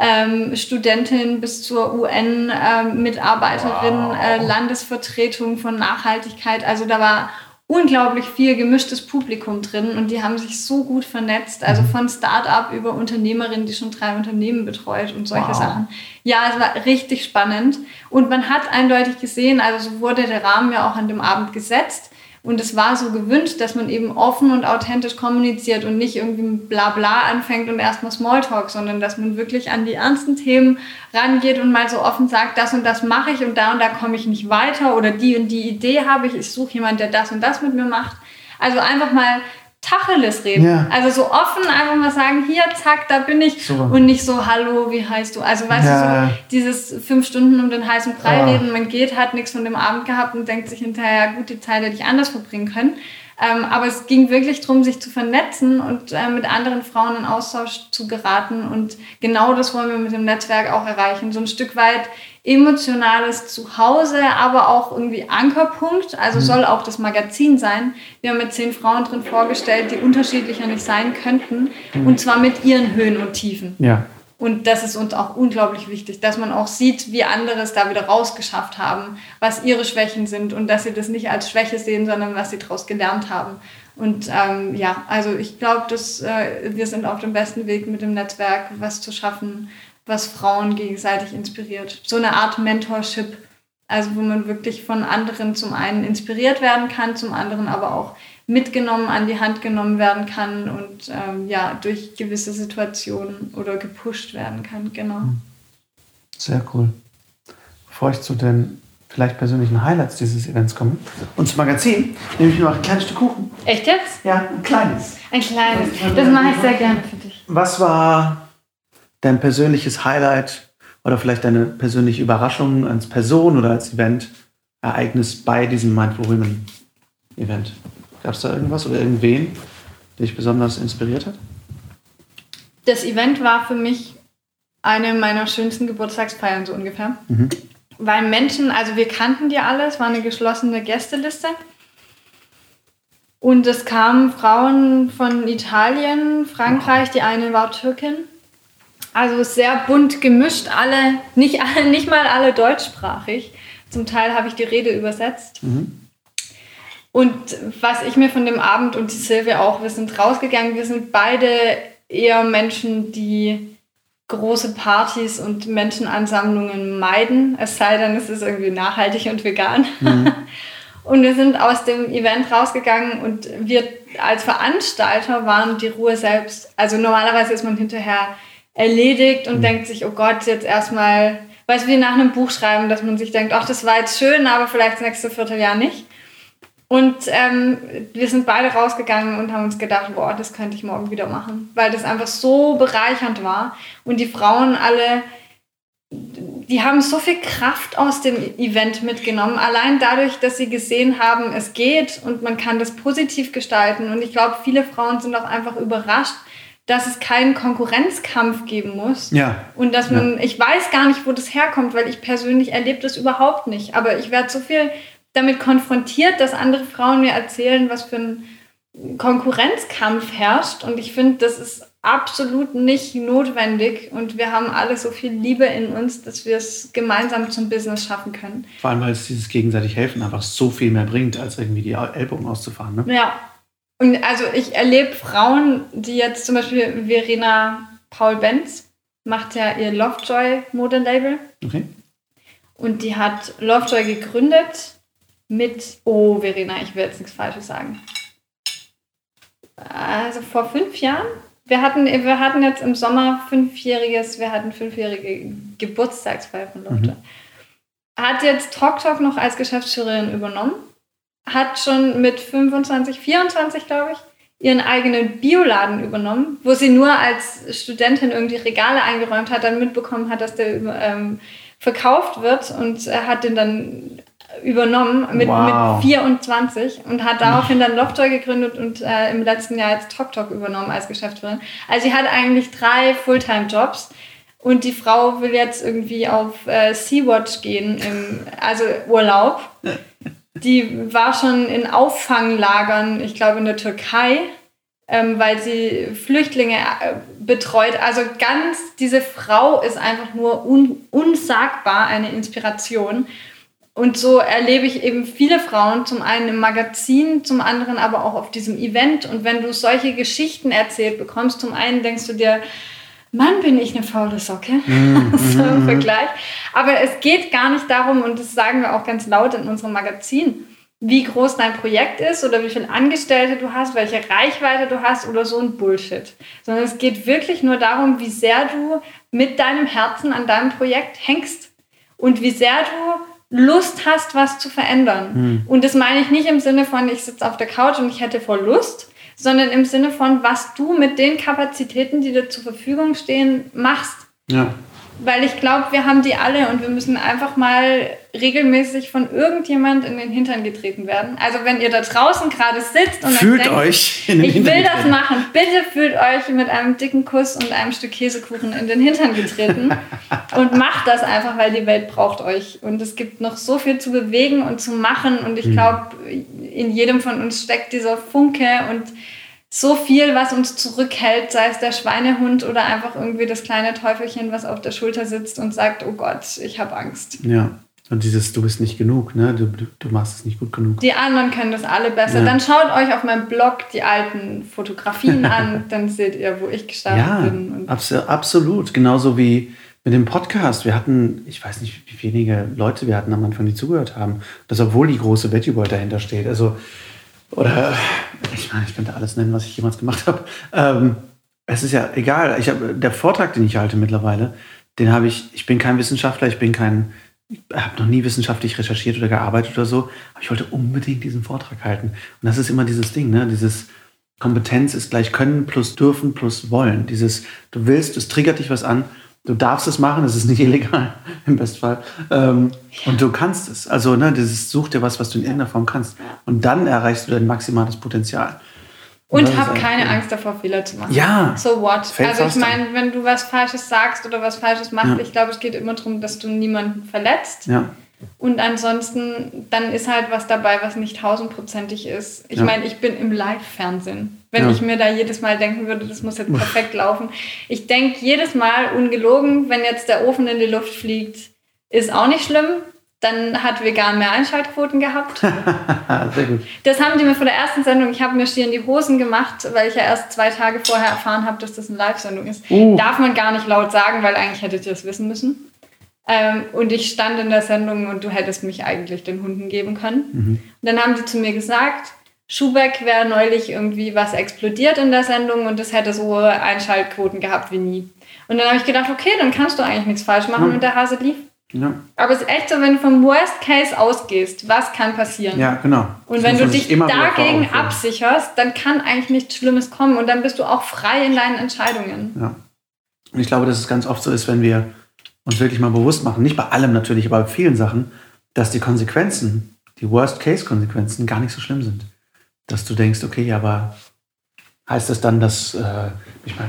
Speaker 2: ähm, Studentin bis zur UN-Mitarbeiterin, ähm, wow. äh, Landesvertretung von Nachhaltigkeit, also da war unglaublich viel gemischtes Publikum drin und die haben sich so gut vernetzt, also mhm. von Start-up über Unternehmerin, die schon drei Unternehmen betreut und solche wow. Sachen. Ja, es war richtig spannend und man hat eindeutig gesehen, also so wurde der Rahmen ja auch an dem Abend gesetzt, und es war so gewünscht, dass man eben offen und authentisch kommuniziert und nicht irgendwie Blabla anfängt und erstmal Smalltalk, sondern dass man wirklich an die ernsten Themen rangeht und mal so offen sagt, das und das mache ich und da und da komme ich nicht weiter oder die und die Idee habe ich, ich suche jemanden, der das und das mit mir macht. Also einfach mal Tacheles reden. Ja. Also so offen einfach mal sagen, hier, zack, da bin ich. Super. Und nicht so, hallo, wie heißt du? Also weißt ja. du, so dieses fünf Stunden um den heißen Brei oh. reden, man geht, hat nichts von dem Abend gehabt und denkt sich hinterher, gut, die Zeit hätte ich anders verbringen können. Ähm, aber es ging wirklich darum, sich zu vernetzen und äh, mit anderen Frauen in Austausch zu geraten. Und genau das wollen wir mit dem Netzwerk auch erreichen. So ein Stück weit emotionales Zuhause, aber auch irgendwie Ankerpunkt. Also mhm. soll auch das Magazin sein. Wir haben mit zehn Frauen drin vorgestellt, die unterschiedlicher nicht sein könnten. Mhm. Und zwar mit ihren Höhen und Tiefen. Ja. Und das ist uns auch unglaublich wichtig, dass man auch sieht, wie andere es da wieder rausgeschafft haben, was ihre Schwächen sind und dass sie das nicht als Schwäche sehen, sondern was sie daraus gelernt haben. Und ähm, ja, also ich glaube, dass äh, wir sind auf dem besten Weg mit dem Netzwerk, was zu schaffen, was Frauen gegenseitig inspiriert. So eine Art Mentorship, also wo man wirklich von anderen zum einen inspiriert werden kann, zum anderen aber auch mitgenommen, an die Hand genommen werden kann und ähm, ja, durch gewisse Situationen oder gepusht werden kann. Genau. Hm.
Speaker 3: Sehr cool. Bevor ich zu den vielleicht persönlichen Highlights dieses Events komme und zum Magazin, nehme ich mir noch ein kleines Stück Kuchen.
Speaker 2: Echt jetzt?
Speaker 3: Ja, ein kleines.
Speaker 2: Ein kleines. Das mache ich sehr gerne für dich.
Speaker 3: Was war dein persönliches Highlight oder vielleicht deine persönliche Überraschung als Person oder als Event-Ereignis bei diesem Mindful Women Event? Gab es da irgendwas oder irgendwen, der dich besonders inspiriert hat?
Speaker 2: Das Event war für mich eine meiner schönsten Geburtstagsfeiern so ungefähr. Mhm. Weil Menschen, also wir kannten die alle, es war eine geschlossene Gästeliste. Und es kamen Frauen von Italien, Frankreich, die eine war Türkin. Also sehr bunt gemischt, alle, nicht, alle, nicht mal alle deutschsprachig. Zum Teil habe ich die Rede übersetzt. Mhm. Und was ich mir von dem Abend und die Silvia auch, wir sind rausgegangen, wir sind beide eher Menschen, die große Partys und Menschenansammlungen meiden, es sei denn, es ist irgendwie nachhaltig und vegan. Mhm. Und wir sind aus dem Event rausgegangen und wir als Veranstalter waren die Ruhe selbst. Also normalerweise ist man hinterher erledigt und mhm. denkt sich, oh Gott, jetzt erstmal, weißt du, wie nach einem Buch schreiben, dass man sich denkt, ach, das war jetzt schön, aber vielleicht das nächste Vierteljahr nicht. Und ähm, wir sind beide rausgegangen und haben uns gedacht, boah, das könnte ich morgen wieder machen, weil das einfach so bereichernd war. Und die Frauen alle die haben so viel Kraft aus dem Event mitgenommen, allein dadurch, dass sie gesehen haben, es geht und man kann das positiv gestalten. Und ich glaube, viele Frauen sind auch einfach überrascht, dass es keinen Konkurrenzkampf geben muss.
Speaker 1: Ja.
Speaker 2: Und dass man, ja. ich weiß gar nicht, wo das herkommt, weil ich persönlich erlebe das überhaupt nicht. Aber ich werde so viel damit konfrontiert, dass andere Frauen mir erzählen, was für ein Konkurrenzkampf herrscht. Und ich finde, das ist absolut nicht notwendig. Und wir haben alle so viel Liebe in uns, dass wir es gemeinsam zum Business schaffen können.
Speaker 1: Vor allem, weil es dieses gegenseitig helfen einfach so viel mehr bringt, als irgendwie die Ellbogen auszufahren. Ne?
Speaker 2: Ja. Und also ich erlebe Frauen, die jetzt zum Beispiel Verena Paul Benz macht ja ihr Lovejoy Modelabel.
Speaker 1: Okay.
Speaker 2: Und die hat Lovejoy gegründet mit, oh Verena, ich will jetzt nichts Falsches sagen. Also vor fünf Jahren. Wir hatten, wir hatten jetzt im Sommer fünfjähriges, wir hatten fünfjährige Geburtstagsfeier von Lovejoy. Mhm. Hat jetzt Talk Talk noch als Geschäftsführerin übernommen. Hat schon mit 25, 24, glaube ich, ihren eigenen Bioladen übernommen, wo sie nur als Studentin irgendwie Regale eingeräumt hat, dann mitbekommen hat, dass der ähm, verkauft wird und er hat den dann übernommen mit, wow. mit 24 und hat daraufhin dann Lovejoy gegründet und äh, im letzten Jahr jetzt TokTok übernommen als Geschäftsführerin. Also sie hat eigentlich drei Fulltime-Jobs und die Frau will jetzt irgendwie auf äh, Sea-Watch gehen, im, also Urlaub. Die war schon in Auffanglagern, ich glaube in der Türkei, ähm, weil sie Flüchtlinge äh, betreut. Also ganz, diese Frau ist einfach nur un, unsagbar eine Inspiration. Und so erlebe ich eben viele Frauen, zum einen im Magazin, zum anderen aber auch auf diesem Event. Und wenn du solche Geschichten erzählt bekommst, zum einen denkst du dir, Mann, bin ich eine faule Socke, mm, so im mhm. Vergleich. Aber es geht gar nicht darum, und das sagen wir auch ganz laut in unserem Magazin, wie groß dein Projekt ist oder wie viele Angestellte du hast, welche Reichweite du hast oder so ein Bullshit. Sondern es geht wirklich nur darum, wie sehr du mit deinem Herzen an deinem Projekt hängst und wie sehr du Lust hast, was zu verändern. Hm. Und das meine ich nicht im Sinne von, ich sitze auf der Couch und ich hätte voll Lust, sondern im Sinne von, was du mit den Kapazitäten, die dir zur Verfügung stehen, machst.
Speaker 1: Ja
Speaker 2: weil ich glaube, wir haben die alle und wir müssen einfach mal regelmäßig von irgendjemand in den Hintern getreten werden. Also wenn ihr da draußen gerade sitzt und
Speaker 1: fühlt denkt, euch
Speaker 2: in den ich Hintern will das machen, bitte fühlt euch mit einem dicken Kuss und einem Stück Käsekuchen in den Hintern getreten und macht das einfach, weil die Welt braucht euch und es gibt noch so viel zu bewegen und zu machen und ich mhm. glaube, in jedem von uns steckt dieser Funke und so viel, was uns zurückhält, sei es der Schweinehund oder einfach irgendwie das kleine Teufelchen, was auf der Schulter sitzt und sagt, oh Gott, ich habe Angst.
Speaker 1: Ja. Und dieses, du bist nicht genug, ne? Du, du, du, machst es nicht gut genug.
Speaker 2: Die anderen können das alle besser. Ja. Dann schaut euch auf meinem Blog die alten Fotografien an, dann seht ihr, wo ich gestartet ja, bin.
Speaker 1: Ja, absolut. Genauso wie mit dem Podcast. Wir hatten, ich weiß nicht, wie wenige Leute wir hatten am Anfang, die zugehört haben. Das, obwohl die große Betty Boy dahinter steht. Also oder ich meine, ich könnte alles nennen, was ich jemals gemacht habe. Ähm, es ist ja egal. Ich hab, der Vortrag, den ich halte mittlerweile, den habe ich, ich bin kein Wissenschaftler, ich bin kein, ich habe noch nie wissenschaftlich recherchiert oder gearbeitet oder so, aber ich wollte unbedingt diesen Vortrag halten. Und das ist immer dieses Ding, ne? Dieses Kompetenz ist gleich Können plus Dürfen plus Wollen. Dieses, du willst, es triggert dich was an du darfst es machen, es ist nicht illegal im Bestfall. Ähm, ja. Und du kannst es. Also, ne, dieses such dir was, was du in irgendeiner Form kannst. Und dann erreichst du dein maximales Potenzial.
Speaker 2: Und, und hab keine ja. Angst davor, Fehler zu machen.
Speaker 1: Ja.
Speaker 2: So what? Fällt's also ich meine, wenn du was Falsches sagst oder was Falsches machst, ja. ich glaube, es geht immer darum, dass du niemanden verletzt.
Speaker 1: Ja.
Speaker 2: Und ansonsten, dann ist halt was dabei, was nicht tausendprozentig ist. Ich ja. meine, ich bin im Live-Fernsehen. Wenn ja. ich mir da jedes Mal denken würde, das muss jetzt perfekt laufen. Ich denke jedes Mal, ungelogen, wenn jetzt der Ofen in die Luft fliegt, ist auch nicht schlimm. Dann hat vegan mehr Einschaltquoten gehabt.
Speaker 1: Sehr gut.
Speaker 2: Das haben die mir vor der ersten Sendung, ich habe mir schier in die Hosen gemacht, weil ich ja erst zwei Tage vorher erfahren habe, dass das eine Live-Sendung ist. Uh. Darf man gar nicht laut sagen, weil eigentlich hättet ihr das wissen müssen. Ähm, und ich stand in der Sendung und du hättest mich eigentlich den Hunden geben können. Mhm. Und dann haben die zu mir gesagt, Schubeck wäre neulich irgendwie was explodiert in der Sendung und das hätte so hohe Einschaltquoten gehabt wie nie. Und dann habe ich gedacht, okay, dann kannst du eigentlich nichts falsch machen ja. und der Hase lief.
Speaker 1: Ja.
Speaker 2: Aber es ist echt so, wenn du vom Worst Case ausgehst, was kann passieren?
Speaker 1: Ja, genau.
Speaker 2: Und das wenn du dich dagegen absicherst, dann kann eigentlich nichts Schlimmes kommen und dann bist du auch frei in deinen Entscheidungen.
Speaker 1: Ja. Und ich glaube, dass es ganz oft so ist, wenn wir uns wirklich mal bewusst machen, nicht bei allem natürlich, aber bei vielen Sachen, dass die Konsequenzen, die Worst-Case-Konsequenzen gar nicht so schlimm sind. Dass du denkst, okay, aber heißt das dann, dass äh, mich mein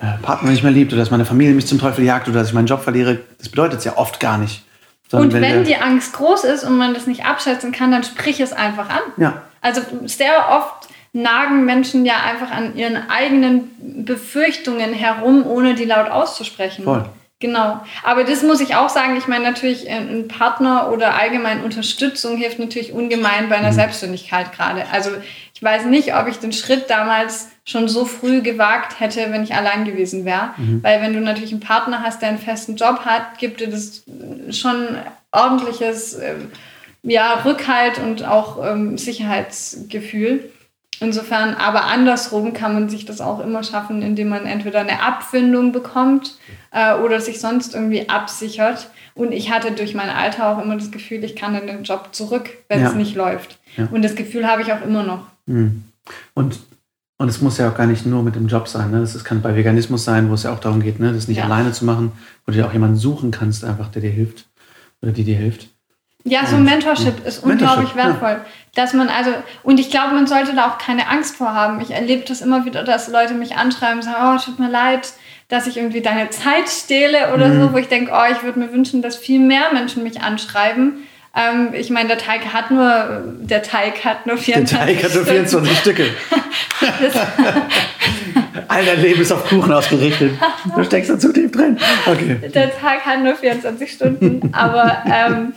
Speaker 1: äh, Partner nicht mehr liebt oder dass meine Familie mich zum Teufel jagt oder dass ich meinen Job verliere? Das bedeutet es ja oft gar nicht.
Speaker 2: Und wenn, wenn die Angst groß ist und man das nicht abschätzen kann, dann sprich es einfach an.
Speaker 1: Ja.
Speaker 2: Also sehr oft nagen Menschen ja einfach an ihren eigenen Befürchtungen herum, ohne die laut auszusprechen.
Speaker 1: Voll.
Speaker 2: Genau. Aber das muss ich auch sagen. Ich meine, natürlich äh, ein Partner oder allgemein Unterstützung hilft natürlich ungemein bei einer mhm. Selbstständigkeit gerade. Also ich weiß nicht, ob ich den Schritt damals schon so früh gewagt hätte, wenn ich allein gewesen wäre. Mhm. Weil wenn du natürlich einen Partner hast, der einen festen Job hat, gibt dir das schon ordentliches äh, ja, Rückhalt und auch ähm, Sicherheitsgefühl. Insofern, aber andersrum kann man sich das auch immer schaffen, indem man entweder eine Abfindung bekommt äh, oder sich sonst irgendwie absichert. Und ich hatte durch mein Alter auch immer das Gefühl, ich kann in den Job zurück, wenn ja. es nicht läuft. Ja. Und das Gefühl habe ich auch immer noch.
Speaker 1: Mhm. Und, und es muss ja auch gar nicht nur mit dem Job sein. Ne? Das kann bei Veganismus sein, wo es ja auch darum geht, ne? das nicht ja. alleine zu machen, wo du dir auch jemanden suchen kannst, einfach der dir hilft oder die dir hilft.
Speaker 2: Ja, so Mentorship ist unglaublich wertvoll. Ja. Dass man also, und ich glaube, man sollte da auch keine Angst vor haben. Ich erlebe das immer wieder, dass Leute mich anschreiben und sagen, oh, tut mir leid, dass ich irgendwie deine Zeit stehle oder mhm. so, wo ich denke, oh, ich würde mir wünschen, dass viel mehr Menschen mich anschreiben. Ähm, ich meine, der Teig hat nur, der Teig hat nur 24 Der Teig hat nur
Speaker 1: 24 Stücke. All dein Leben ist auf Kuchen ausgerichtet. Du steckst da zu tief drin. Okay.
Speaker 2: Der Tag hat nur 24 Stunden, aber ähm,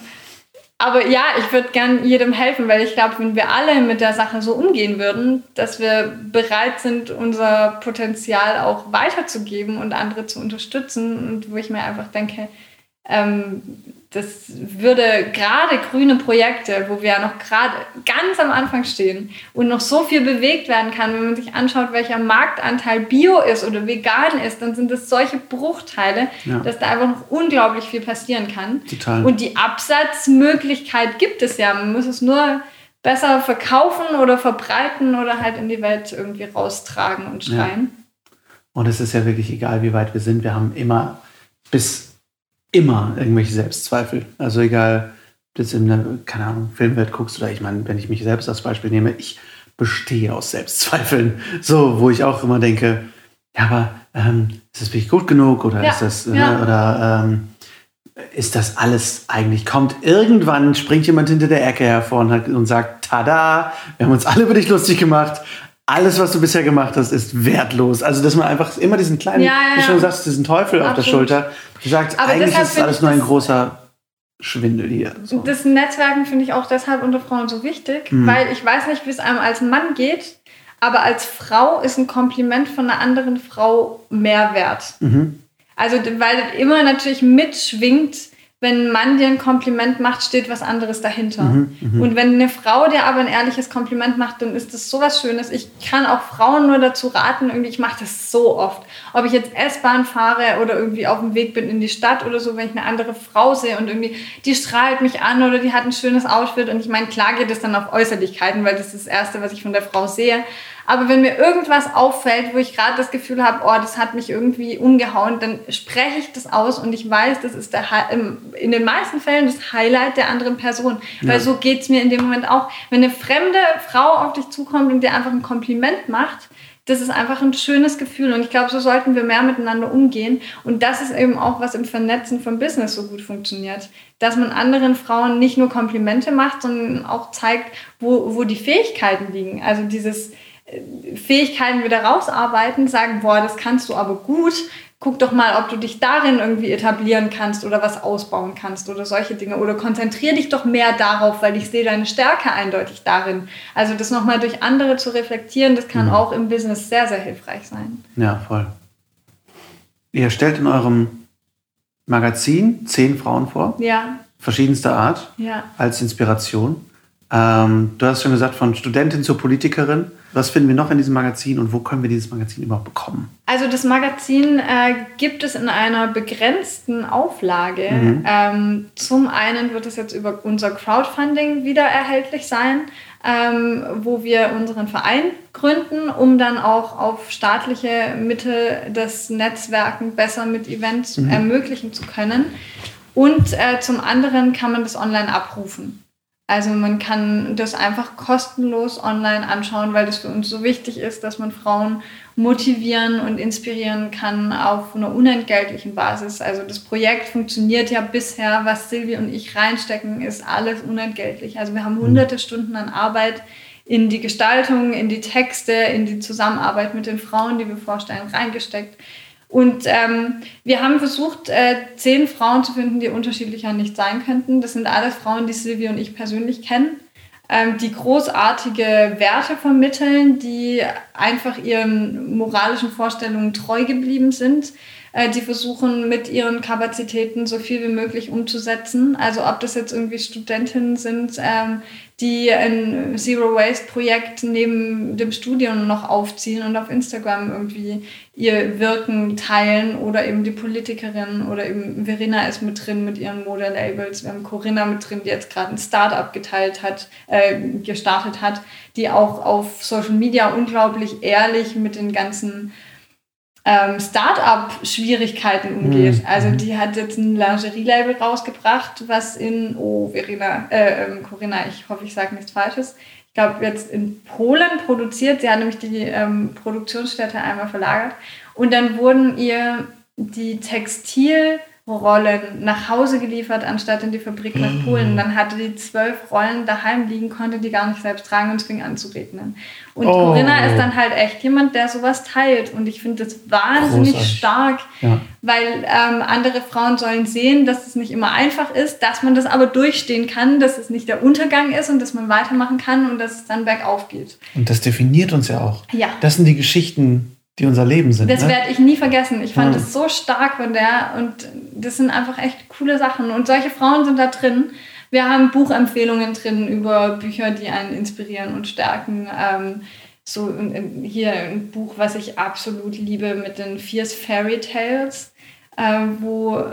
Speaker 2: aber ja, ich würde gern jedem helfen, weil ich glaube, wenn wir alle mit der Sache so umgehen würden, dass wir bereit sind, unser Potenzial auch weiterzugeben und andere zu unterstützen. Und wo ich mir einfach denke, ähm, das würde gerade grüne Projekte, wo wir ja noch gerade ganz am Anfang stehen und noch so viel bewegt werden kann, wenn man sich anschaut, welcher Marktanteil Bio ist oder vegan ist, dann sind es solche Bruchteile, ja. dass da einfach noch unglaublich viel passieren kann.
Speaker 1: Total.
Speaker 2: Und die Absatzmöglichkeit gibt es ja. Man muss es nur besser verkaufen oder verbreiten oder halt in die Welt irgendwie raustragen und schreien.
Speaker 1: Ja. Und es ist ja wirklich egal, wie weit wir sind. Wir haben immer bis immer irgendwelche Selbstzweifel. Also egal, ob du jetzt in der, keine Ahnung, Filmwelt guckst oder ich meine, wenn ich mich selbst als Beispiel nehme, ich bestehe aus Selbstzweifeln. So, wo ich auch immer denke, ja, aber ähm, ist das wirklich gut genug oder ja, ist das, äh, ja. oder ähm, ist das alles eigentlich, kommt irgendwann, springt jemand hinter der Ecke hervor und, hat, und sagt, tada, wir haben uns alle über dich lustig gemacht, alles, was du bisher gemacht hast, ist wertlos. Also, dass man einfach immer diesen kleinen, ja, ja, wie du schon sagst, diesen Teufel Absolut. auf der Schulter, die sagt, Aber eigentlich ist alles nur ein großer Schwindel hier.
Speaker 2: So. Das Netzwerken finde ich auch deshalb unter Frauen so wichtig, mhm. weil ich weiß nicht, wie es einem als Mann geht, aber als Frau ist ein Kompliment von einer anderen Frau mehr wert. Mhm. Also, weil das immer natürlich mitschwingt, wenn ein Mann dir ein Kompliment macht, steht was anderes dahinter. Mhm, mh. Und wenn eine Frau dir aber ein ehrliches Kompliment macht, dann ist das so was Schönes. Ich kann auch Frauen nur dazu raten, irgendwie, ich mache das so oft. Ob ich jetzt S-Bahn fahre oder irgendwie auf dem Weg bin in die Stadt oder so, wenn ich eine andere Frau sehe und irgendwie, die strahlt mich an oder die hat ein schönes Outfit und ich meine, klar geht es dann auf Äußerlichkeiten, weil das ist das Erste, was ich von der Frau sehe. Aber wenn mir irgendwas auffällt, wo ich gerade das Gefühl habe, oh, das hat mich irgendwie umgehauen, dann spreche ich das aus und ich weiß, das ist der, in den meisten Fällen das Highlight der anderen Person. Ja. Weil so geht es mir in dem Moment auch. Wenn eine fremde Frau auf dich zukommt und dir einfach ein Kompliment macht, das ist einfach ein schönes Gefühl und ich glaube, so sollten wir mehr miteinander umgehen und das ist eben auch, was im Vernetzen von Business so gut funktioniert, dass man anderen Frauen nicht nur Komplimente macht, sondern auch zeigt, wo, wo die Fähigkeiten liegen. Also dieses Fähigkeiten wieder rausarbeiten, sagen, boah, das kannst du aber gut, guck doch mal, ob du dich darin irgendwie etablieren kannst oder was ausbauen kannst oder solche Dinge. Oder konzentrier dich doch mehr darauf, weil ich sehe deine Stärke eindeutig darin. Also das nochmal durch andere zu reflektieren, das kann mhm. auch im Business sehr, sehr hilfreich sein.
Speaker 1: Ja, voll. Ihr stellt in eurem Magazin zehn Frauen vor.
Speaker 2: Ja.
Speaker 1: Verschiedenster Art.
Speaker 2: Ja.
Speaker 1: Als Inspiration. Ähm, du hast schon gesagt, von Studentin zur Politikerin.
Speaker 3: Was finden wir noch in diesem Magazin und wo können wir dieses Magazin überhaupt bekommen?
Speaker 2: Also das Magazin äh, gibt es in einer begrenzten Auflage. Mhm. Ähm, zum einen wird es jetzt über unser Crowdfunding wieder erhältlich sein, ähm, wo wir unseren Verein gründen, um dann auch auf staatliche Mittel das Netzwerken besser mit Events mhm. ermöglichen zu können. Und äh, zum anderen kann man das online abrufen. Also man kann das einfach kostenlos online anschauen, weil das für uns so wichtig ist, dass man Frauen motivieren und inspirieren kann auf einer unentgeltlichen Basis. Also das Projekt funktioniert ja bisher, was Silvi und ich reinstecken, ist alles unentgeltlich. Also wir haben hunderte Stunden an Arbeit in die Gestaltung, in die Texte, in die Zusammenarbeit mit den Frauen, die wir vorstellen, reingesteckt. Und ähm, wir haben versucht, äh, zehn Frauen zu finden, die unterschiedlicher nicht sein könnten. Das sind alles Frauen, die Silvia und ich persönlich kennen, ähm, die großartige Werte vermitteln, die einfach ihren moralischen Vorstellungen treu geblieben sind, die versuchen mit ihren Kapazitäten so viel wie möglich umzusetzen. Also ob das jetzt irgendwie Studentinnen sind, ähm, die ein Zero Waste Projekt neben dem Studium noch aufziehen und auf Instagram irgendwie ihr Wirken teilen oder eben die Politikerin oder eben Verena ist mit drin mit ihren Modelabels. Wir haben Corinna mit drin, die jetzt gerade ein Startup geteilt hat, äh, gestartet hat, die auch auf Social Media unglaublich ehrlich mit den ganzen ähm, Start-up-Schwierigkeiten umgeht. Mhm. Also die hat jetzt ein Lingerie-Label rausgebracht, was in, oh, Verena, äh, ähm, Corinna, ich hoffe, ich sage nichts Falsches, ich glaube, jetzt in Polen produziert. Sie hat nämlich die ähm, Produktionsstätte einmal verlagert. Und dann wurden ihr die Textil- Rollen nach Hause geliefert, anstatt in die Fabrik nach mhm. Polen. Dann hatte die zwölf Rollen daheim liegen, konnte die gar nicht selbst tragen und es fing an zu regnen. Und oh. Corinna ist dann halt echt jemand, der sowas teilt. Und ich finde das wahnsinnig Großartig. stark, ja. weil ähm, andere Frauen sollen sehen, dass es nicht immer einfach ist, dass man das aber durchstehen kann, dass es nicht der Untergang ist und dass man weitermachen kann und dass es dann bergauf geht.
Speaker 3: Und das definiert uns ja auch. Ja. Das sind die Geschichten, die unser Leben sind.
Speaker 2: Das ne? werde ich nie vergessen. Ich fand ja. das so stark von der und das sind einfach echt coole Sachen. Und solche Frauen sind da drin. Wir haben Buchempfehlungen drin über Bücher, die einen inspirieren und stärken. Ähm, so hier ein Buch, was ich absolut liebe mit den Fierce Fairy Tales äh, wo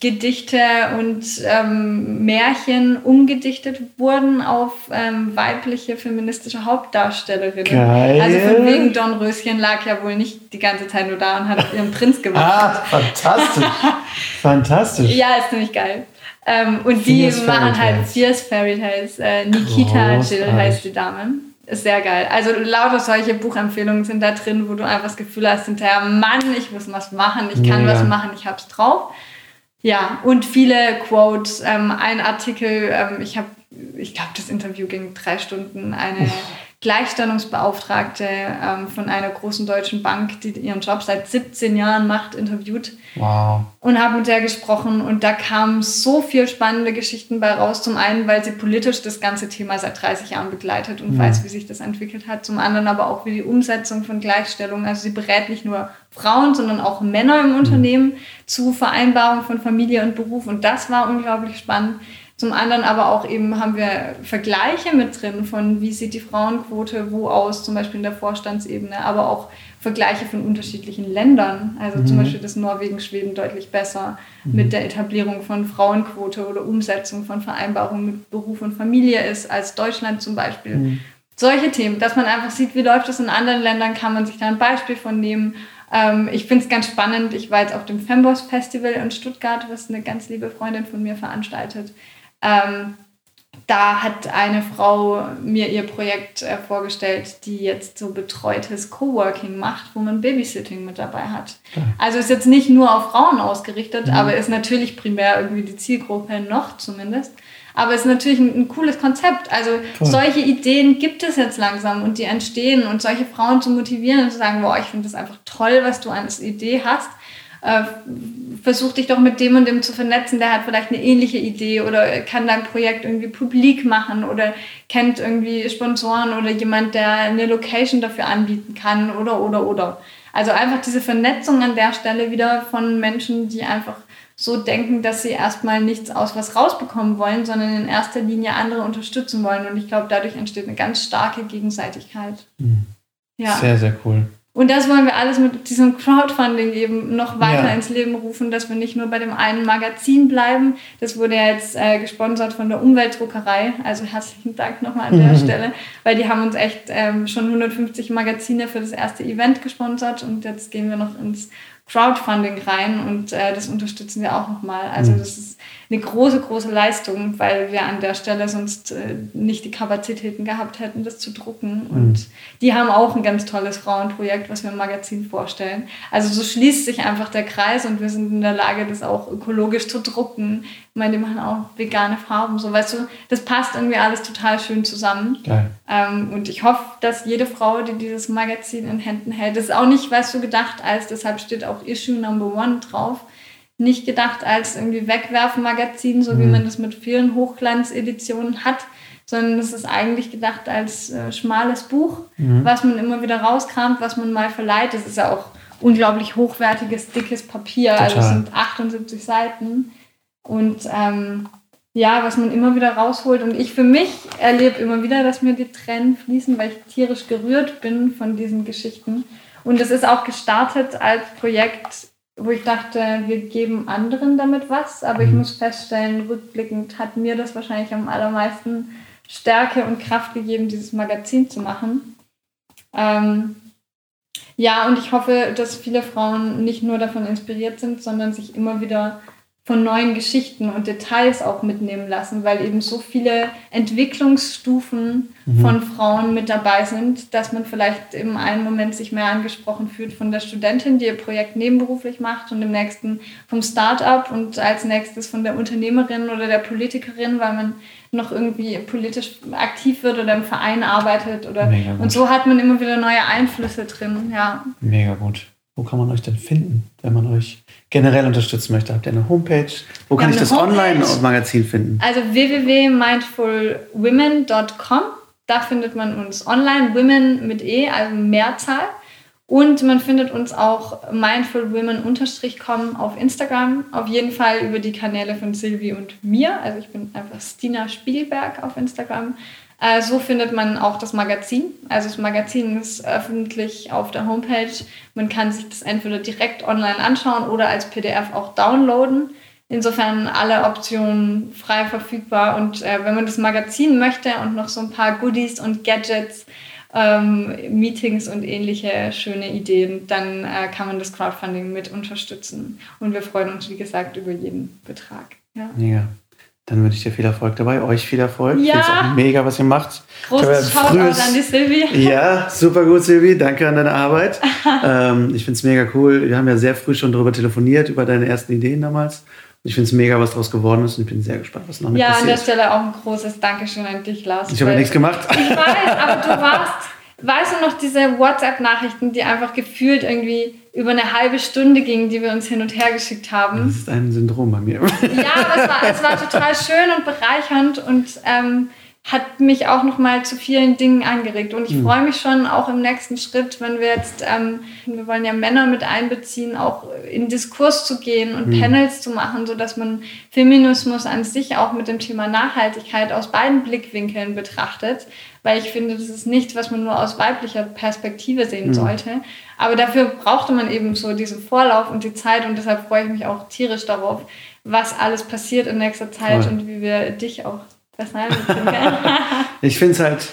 Speaker 2: Gedichte und ähm, Märchen umgedichtet wurden auf ähm, weibliche feministische Hauptdarstellerinnen. Geil. Also von wegen Dornröschen lag ja wohl nicht die ganze Zeit nur da und hat ihren Prinz gemacht.
Speaker 3: Ah, fantastisch. fantastisch.
Speaker 2: Ja, ist ziemlich geil. Ähm, und Fierce die machen halt Fierce Fairy Tales. Äh, Nikita Großartig. Jill heißt die Dame ist sehr geil. Also lauter solche Buchempfehlungen sind da drin, wo du einfach das Gefühl hast, hinterher, Mann, ich muss was machen, ich kann ja. was machen, ich hab's drauf. Ja, und viele Quotes. Ähm, ein Artikel, ähm, ich habe, ich glaube, das Interview ging drei Stunden. Eine Uff. Gleichstellungsbeauftragte ähm, von einer großen deutschen Bank, die ihren Job seit 17 Jahren macht, interviewt. Wow. Und habe mit der gesprochen und da kamen so viele spannende Geschichten bei raus. Zum einen, weil sie politisch das ganze Thema seit 30 Jahren begleitet und mhm. weiß, wie sich das entwickelt hat. Zum anderen aber auch, wie die Umsetzung von Gleichstellung, also sie berät nicht nur Frauen, sondern auch Männer im mhm. Unternehmen mhm. zu Vereinbarung von Familie und Beruf. Und das war unglaublich spannend. Zum anderen aber auch eben haben wir Vergleiche mit drin von wie sieht die Frauenquote wo aus, zum Beispiel in der Vorstandsebene, aber auch Vergleiche von unterschiedlichen Ländern. Also mhm. zum Beispiel das Norwegen, Schweden deutlich besser mhm. mit der Etablierung von Frauenquote oder Umsetzung von Vereinbarungen mit Beruf und Familie ist, als Deutschland zum Beispiel. Mhm. Solche Themen, dass man einfach sieht, wie läuft es in anderen Ländern, kann man sich da ein Beispiel von nehmen. Ähm, ich finde es ganz spannend. Ich war jetzt auf dem Femboss Festival in Stuttgart, was eine ganz liebe Freundin von mir veranstaltet. Ähm, da hat eine Frau mir ihr Projekt äh, vorgestellt, die jetzt so betreutes Coworking macht, wo man Babysitting mit dabei hat. Ja. Also ist jetzt nicht nur auf Frauen ausgerichtet, mhm. aber ist natürlich primär irgendwie die Zielgruppe noch zumindest. Aber ist natürlich ein, ein cooles Konzept. Also Toll. solche Ideen gibt es jetzt langsam und die entstehen und solche Frauen zu motivieren und zu sagen, boah, ich finde das einfach toll, was du als Idee hast äh, versuch dich doch mit dem und dem zu vernetzen, der hat vielleicht eine ähnliche Idee oder kann dein Projekt irgendwie publik machen oder kennt irgendwie Sponsoren oder jemand, der eine Location dafür anbieten kann oder oder oder. Also einfach diese Vernetzung an der Stelle wieder von Menschen, die einfach so denken, dass sie erstmal nichts aus was rausbekommen wollen, sondern in erster Linie andere unterstützen wollen. Und ich glaube, dadurch entsteht eine ganz starke Gegenseitigkeit. Mhm.
Speaker 1: Ja. Sehr, sehr cool.
Speaker 2: Und das wollen wir alles mit diesem Crowdfunding eben noch weiter ja. ins Leben rufen, dass wir nicht nur bei dem einen Magazin bleiben. Das wurde ja jetzt äh, gesponsert von der Umweltdruckerei. Also herzlichen Dank nochmal an der Stelle, weil die haben uns echt ähm, schon 150 Magazine für das erste Event gesponsert und jetzt gehen wir noch ins Crowdfunding rein und äh, das unterstützen wir auch nochmal. Also mhm. das ist eine große, große Leistung, weil wir an der Stelle sonst äh, nicht die Kapazitäten gehabt hätten, das zu drucken. Mhm. Und die haben auch ein ganz tolles Frauenprojekt, was wir im Magazin vorstellen. Also so schließt sich einfach der Kreis und wir sind in der Lage, das auch ökologisch zu drucken. Ich meine, die machen auch vegane Farben. So, weißt du, das passt irgendwie alles total schön zusammen. Ähm, und ich hoffe, dass jede Frau, die dieses Magazin in Händen hält, das ist auch nicht, weißt du, gedacht als, deshalb steht auch Issue Number One drauf nicht gedacht als irgendwie Wegwerfmagazin, so wie man das mit vielen Hochglanzeditionen hat, sondern es ist eigentlich gedacht als äh, schmales Buch, mhm. was man immer wieder rauskramt, was man mal verleiht. Das ist ja auch unglaublich hochwertiges, dickes Papier, Total. also es sind 78 Seiten. Und ähm, ja, was man immer wieder rausholt. Und ich für mich erlebe immer wieder, dass mir die Tränen fließen, weil ich tierisch gerührt bin von diesen Geschichten. Und es ist auch gestartet als Projekt wo ich dachte, wir geben anderen damit was, aber ich mhm. muss feststellen, rückblickend hat mir das wahrscheinlich am allermeisten Stärke und Kraft gegeben, dieses Magazin zu machen. Ähm, ja, und ich hoffe, dass viele Frauen nicht nur davon inspiriert sind, sondern sich immer wieder von neuen Geschichten und Details auch mitnehmen lassen, weil eben so viele Entwicklungsstufen mhm. von Frauen mit dabei sind, dass man vielleicht im einen Moment sich mehr angesprochen fühlt von der Studentin, die ihr Projekt nebenberuflich macht und im nächsten vom Start-up und als nächstes von der Unternehmerin oder der Politikerin, weil man noch irgendwie politisch aktiv wird oder im Verein arbeitet oder und so hat man immer wieder neue Einflüsse drin, ja.
Speaker 1: Mega gut. Wo kann man euch denn finden, wenn man euch generell unterstützen möchte? Habt ihr eine Homepage? Wo kann ich das Online-Magazin finden?
Speaker 2: Also www.mindfulwomen.com. Da findet man uns online, Women mit E, also Mehrzahl. Und man findet uns auch mindfulwomen-com auf Instagram. Auf jeden Fall über die Kanäle von Silvi und mir. Also ich bin einfach Stina Spielberg auf Instagram. Äh, so findet man auch das Magazin. Also das Magazin ist öffentlich auf der Homepage. Man kann sich das entweder direkt online anschauen oder als PDF auch downloaden. Insofern alle Optionen frei verfügbar. Und äh, wenn man das Magazin möchte und noch so ein paar Goodies und Gadgets, ähm, Meetings und ähnliche schöne Ideen, dann äh, kann man das Crowdfunding mit unterstützen. Und wir freuen uns, wie gesagt, über jeden Betrag.
Speaker 1: Ja. ja. Dann wünsche ich dir viel Erfolg dabei, euch viel Erfolg. Ja. Ich finde es auch mega, was ihr macht.
Speaker 2: Großes Shoutout an die Silvi.
Speaker 1: Ja, super gut, Silvi. Danke an deine Arbeit. ähm, ich finde es mega cool. Wir haben ja sehr früh schon darüber telefoniert, über deine ersten Ideen damals. Ich finde es mega, was daraus geworden ist und ich bin sehr gespannt, was noch mit
Speaker 2: ja,
Speaker 1: passiert.
Speaker 2: Ja, an der Stelle auch ein großes Dankeschön an dich, Lars.
Speaker 1: Ich habe ja nichts gemacht.
Speaker 2: Ich weiß, aber du warst Weißt du noch diese WhatsApp-Nachrichten, die einfach gefühlt irgendwie über eine halbe Stunde gingen, die wir uns hin und her geschickt haben?
Speaker 1: Das ist ein Syndrom bei mir.
Speaker 2: Ja, aber es war, es war total schön und bereichernd und ähm, hat mich auch noch mal zu vielen Dingen angeregt. Und ich mhm. freue mich schon auch im nächsten Schritt, wenn wir jetzt, ähm, wir wollen ja Männer mit einbeziehen, auch in Diskurs zu gehen und mhm. Panels zu machen, sodass man Feminismus an sich auch mit dem Thema Nachhaltigkeit aus beiden Blickwinkeln betrachtet. Weil ich finde, das ist nichts, was man nur aus weiblicher Perspektive sehen mhm. sollte. Aber dafür brauchte man eben so diesen Vorlauf und die Zeit und deshalb freue ich mich auch tierisch darauf, was alles passiert in nächster Zeit Voll. und wie wir dich auch
Speaker 1: ich finde es halt,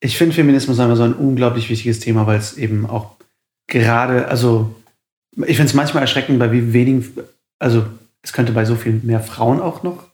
Speaker 1: ich finde Feminismus einfach so ein unglaublich wichtiges Thema, weil es eben auch gerade, also ich finde es manchmal erschreckend, bei wie wenigen, also es könnte bei so viel mehr Frauen auch noch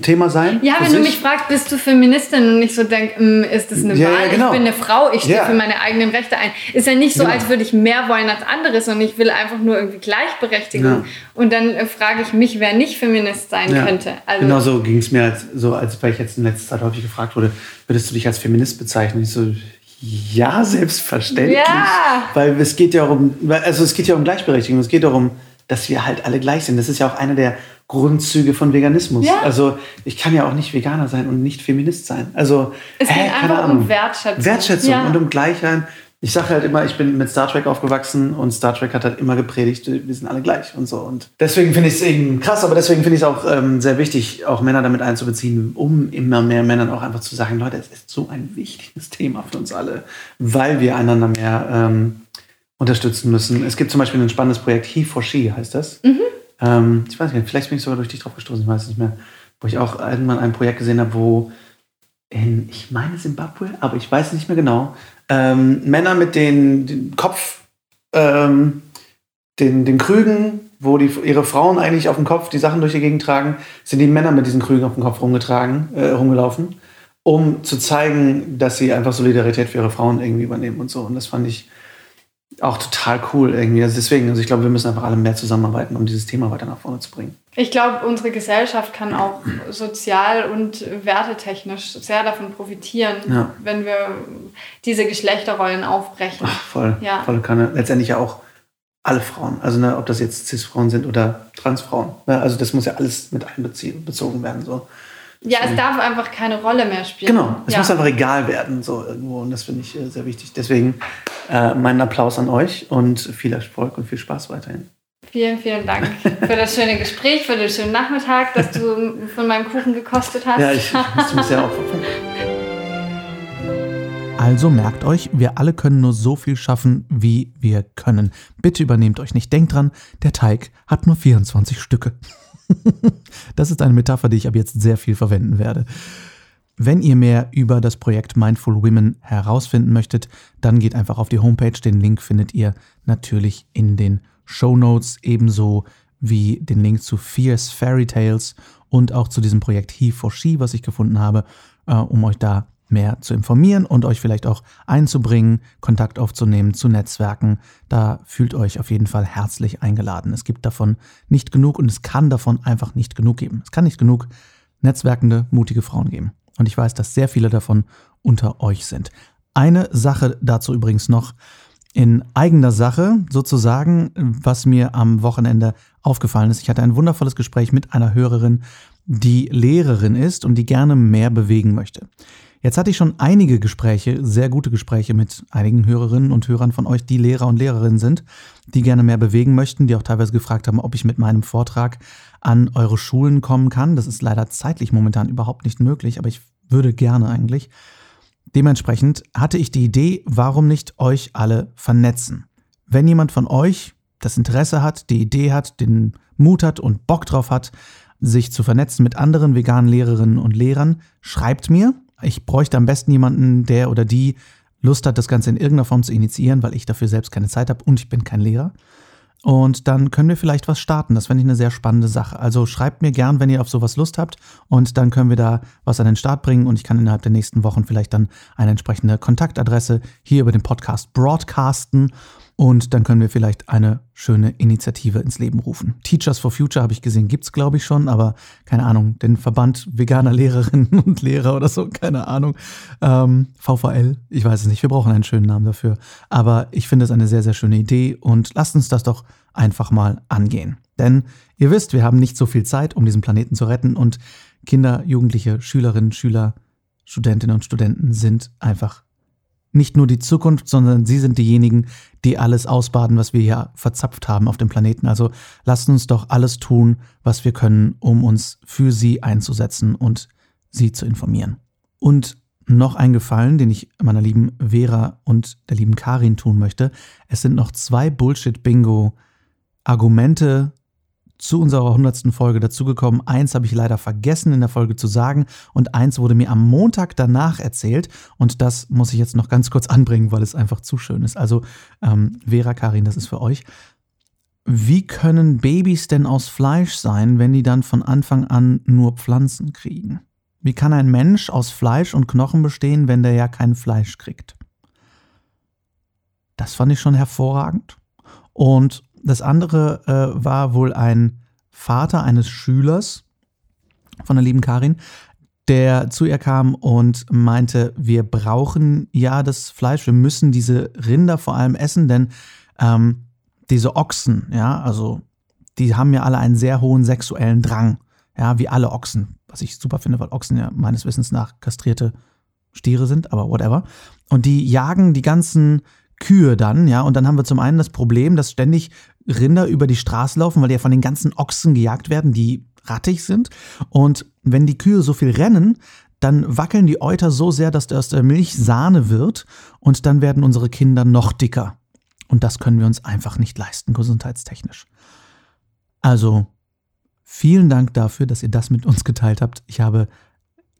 Speaker 1: Thema sein.
Speaker 2: Ja, wenn du mich fragst, bist du Feministin und ich so denke, hm, ist das eine ja, Wahl? Ja, genau. Ich bin eine Frau, ich stehe ja. für meine eigenen Rechte ein. Ist ja nicht so, genau. als würde ich mehr wollen als andere, sondern ich will einfach nur irgendwie Gleichberechtigung. Und dann äh, frage ich mich, wer nicht Feminist sein könnte.
Speaker 1: Also genau so ging es mir, als, so, als weil ich jetzt in letzter Zeit häufig gefragt wurde, würdest du dich als Feminist bezeichnen? Ich so, ja, selbstverständlich. Ja. Weil es geht ja um, also es geht ja um Gleichberechtigung, es geht darum, dass wir halt alle gleich sind. Das ist ja auch einer der Grundzüge von Veganismus. Ja. Also ich kann ja auch nicht Veganer sein und nicht Feminist sein. Also
Speaker 2: es geht einfach Ahnung. um Wertschätzung.
Speaker 1: Wertschätzung ja. und um Gleichheit
Speaker 3: ich sage halt immer, ich bin mit Star Trek aufgewachsen und Star Trek hat halt immer gepredigt, wir sind alle gleich und so. Und deswegen finde ich es eben krass, aber deswegen finde ich es auch ähm, sehr wichtig, auch Männer damit einzubeziehen, um immer mehr Männern auch einfach zu sagen, Leute, es ist so ein wichtiges Thema für uns alle, weil wir einander mehr ähm, unterstützen müssen. Es gibt zum Beispiel ein spannendes Projekt, He for She heißt das. Mhm. Ähm, ich weiß nicht, vielleicht bin ich sogar durch dich drauf gestoßen, ich weiß nicht mehr, wo ich auch irgendwann ein Projekt gesehen habe, wo in, ich meine Simbabwe, aber ich weiß nicht mehr genau, ähm, Männer mit den, den Kopf, ähm, den, den Krügen, wo die, ihre Frauen eigentlich auf dem Kopf die Sachen durch die Gegend tragen, sind die Männer mit diesen Krügen auf dem Kopf rumgetragen, äh, rumgelaufen, um zu zeigen, dass sie einfach Solidarität für ihre Frauen irgendwie übernehmen und so. Und das fand ich auch total cool irgendwie. Also deswegen, also ich glaube, wir müssen einfach alle mehr zusammenarbeiten, um dieses Thema weiter nach vorne zu bringen.
Speaker 2: Ich glaube, unsere Gesellschaft kann auch sozial und wertetechnisch sehr davon profitieren, ja. wenn wir diese Geschlechterrollen aufbrechen.
Speaker 3: Ach, voll, ja. voll kann letztendlich ja auch alle Frauen, also ne, ob das jetzt Cis-Frauen sind oder Transfrauen. Ne, also das muss ja alles mit einbezogen werden. So.
Speaker 2: Ja, es darf einfach keine Rolle mehr spielen.
Speaker 3: Genau, es
Speaker 2: ja.
Speaker 3: muss einfach egal werden, so irgendwo. Und das finde ich äh, sehr wichtig. Deswegen äh, meinen Applaus an euch und viel Erfolg und viel Spaß weiterhin.
Speaker 2: Vielen, vielen Dank für das schöne Gespräch, für den schönen Nachmittag, dass du von meinem Kuchen gekostet hast.
Speaker 3: Ja, ich musste mich sehr aufopfern.
Speaker 1: Also merkt euch, wir alle können nur so viel schaffen, wie wir können. Bitte übernehmt euch nicht. Denkt dran, der Teig hat nur 24 Stücke. das ist eine Metapher, die ich ab jetzt sehr viel verwenden werde. Wenn ihr mehr über das Projekt Mindful Women herausfinden möchtet, dann geht einfach auf die Homepage. Den Link findet ihr natürlich in den Show Notes, ebenso wie den Link zu Fierce Fairy Tales und auch zu diesem Projekt He for She, was ich gefunden habe, äh, um euch da mehr zu informieren und euch vielleicht auch einzubringen, Kontakt aufzunehmen zu Netzwerken. Da fühlt euch auf jeden Fall herzlich eingeladen. Es gibt davon nicht genug und es kann davon einfach nicht genug geben. Es kann nicht genug netzwerkende, mutige Frauen geben. Und ich weiß, dass sehr viele davon unter euch sind. Eine Sache dazu übrigens noch in eigener Sache sozusagen, was mir am Wochenende aufgefallen ist. Ich hatte ein wundervolles Gespräch mit einer Hörerin, die Lehrerin ist und die gerne mehr bewegen möchte. Jetzt hatte ich schon einige Gespräche, sehr gute Gespräche mit einigen Hörerinnen und Hörern von euch, die Lehrer und Lehrerinnen sind, die gerne mehr bewegen möchten, die auch teilweise gefragt haben, ob ich mit meinem Vortrag an eure Schulen kommen kann. Das ist leider zeitlich momentan überhaupt nicht möglich, aber ich würde gerne eigentlich. Dementsprechend hatte ich die Idee, warum nicht euch alle vernetzen? Wenn jemand von euch das Interesse hat, die Idee hat, den Mut hat und Bock drauf hat, sich zu vernetzen mit anderen veganen Lehrerinnen und Lehrern, schreibt mir ich bräuchte am besten jemanden, der oder die Lust hat, das Ganze in irgendeiner Form zu initiieren, weil ich dafür selbst keine Zeit habe und ich bin kein Lehrer. Und dann können wir vielleicht was starten. Das fände ich eine sehr spannende Sache. Also schreibt mir gern, wenn ihr auf sowas Lust habt. Und dann können wir da was an den Start bringen. Und ich kann innerhalb der nächsten Wochen vielleicht dann eine entsprechende Kontaktadresse hier über den Podcast broadcasten. Und dann können wir vielleicht eine schöne Initiative ins Leben rufen. Teachers for Future habe ich gesehen, gibt es glaube ich schon, aber keine Ahnung, den Verband veganer Lehrerinnen und Lehrer oder so, keine Ahnung. Ähm, VVL, ich weiß es nicht, wir brauchen einen schönen Namen dafür. Aber ich finde es eine sehr, sehr schöne Idee und lasst uns das doch einfach mal angehen. Denn ihr wisst, wir haben nicht so viel Zeit, um diesen Planeten zu retten und Kinder, Jugendliche, Schülerinnen, Schüler, Studentinnen und Studenten sind einfach nicht nur die Zukunft, sondern sie sind diejenigen, die alles ausbaden, was wir hier verzapft haben auf dem Planeten. Also lasst uns doch alles tun, was wir können, um uns für sie einzusetzen und sie zu informieren. Und noch ein Gefallen, den ich meiner lieben Vera und der lieben Karin tun möchte. Es sind noch zwei Bullshit-Bingo-Argumente zu unserer hundertsten Folge dazugekommen. Eins habe ich leider vergessen in der Folge zu sagen und eins wurde mir am Montag danach erzählt und das muss ich jetzt noch ganz kurz anbringen, weil es einfach zu schön ist. Also ähm, Vera, Karin, das ist für euch. Wie können Babys denn aus Fleisch sein, wenn die dann von Anfang an nur Pflanzen kriegen? Wie kann ein Mensch aus Fleisch und Knochen bestehen, wenn der ja kein Fleisch kriegt? Das fand ich schon hervorragend. Und das andere äh, war wohl ein Vater eines Schülers von der lieben Karin, der zu ihr kam und meinte, wir brauchen ja das Fleisch, wir müssen diese Rinder vor allem essen, denn ähm, diese Ochsen, ja, also die haben ja alle einen sehr hohen sexuellen Drang, ja, wie alle Ochsen, was ich super finde, weil Ochsen ja meines Wissens nach kastrierte Stiere sind, aber whatever. Und die jagen die ganzen Kühe dann, ja, und dann haben wir zum einen das Problem, dass ständig Rinder über die Straße laufen, weil die ja von den ganzen Ochsen gejagt werden, die rattig sind. Und wenn die Kühe so viel rennen, dann wackeln die Euter so sehr, dass aus der Milch Sahne wird und dann werden unsere Kinder noch dicker. Und das können wir uns einfach nicht leisten, gesundheitstechnisch. Also, vielen Dank dafür, dass ihr das mit uns geteilt habt. Ich habe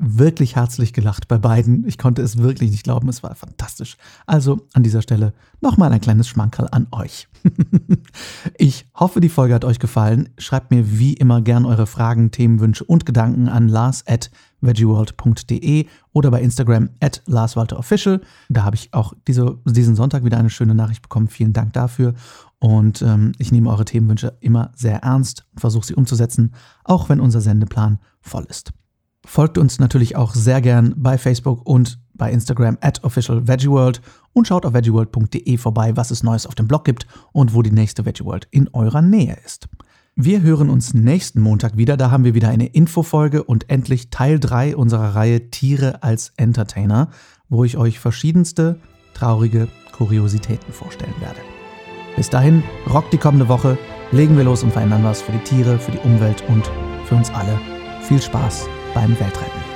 Speaker 1: wirklich herzlich gelacht bei beiden. Ich konnte es wirklich nicht glauben, es war fantastisch. Also an dieser Stelle nochmal ein kleines Schmankerl an euch. ich hoffe, die Folge hat euch gefallen. Schreibt mir wie immer gern eure Fragen, Themenwünsche und Gedanken an lars at veggieworld.de oder bei Instagram at larswalterofficial. Da habe ich auch diese, diesen Sonntag wieder eine schöne Nachricht bekommen. Vielen Dank dafür. Und ähm, ich nehme eure Themenwünsche immer sehr ernst und versuche sie umzusetzen, auch wenn unser Sendeplan voll ist. Folgt uns natürlich auch sehr gern bei Facebook und bei Instagram at officialveggieworld und schaut auf veggieworld.de vorbei, was es Neues auf dem Blog gibt und wo die nächste Veggieworld in eurer Nähe ist. Wir hören uns nächsten Montag wieder. Da haben wir wieder eine Infofolge und endlich Teil 3 unserer Reihe Tiere als Entertainer, wo ich euch verschiedenste traurige Kuriositäten vorstellen werde. Bis dahin, rockt die kommende Woche, legen wir los und verändern was für die Tiere, für die Umwelt und für uns alle. Viel Spaß beim Weltretten.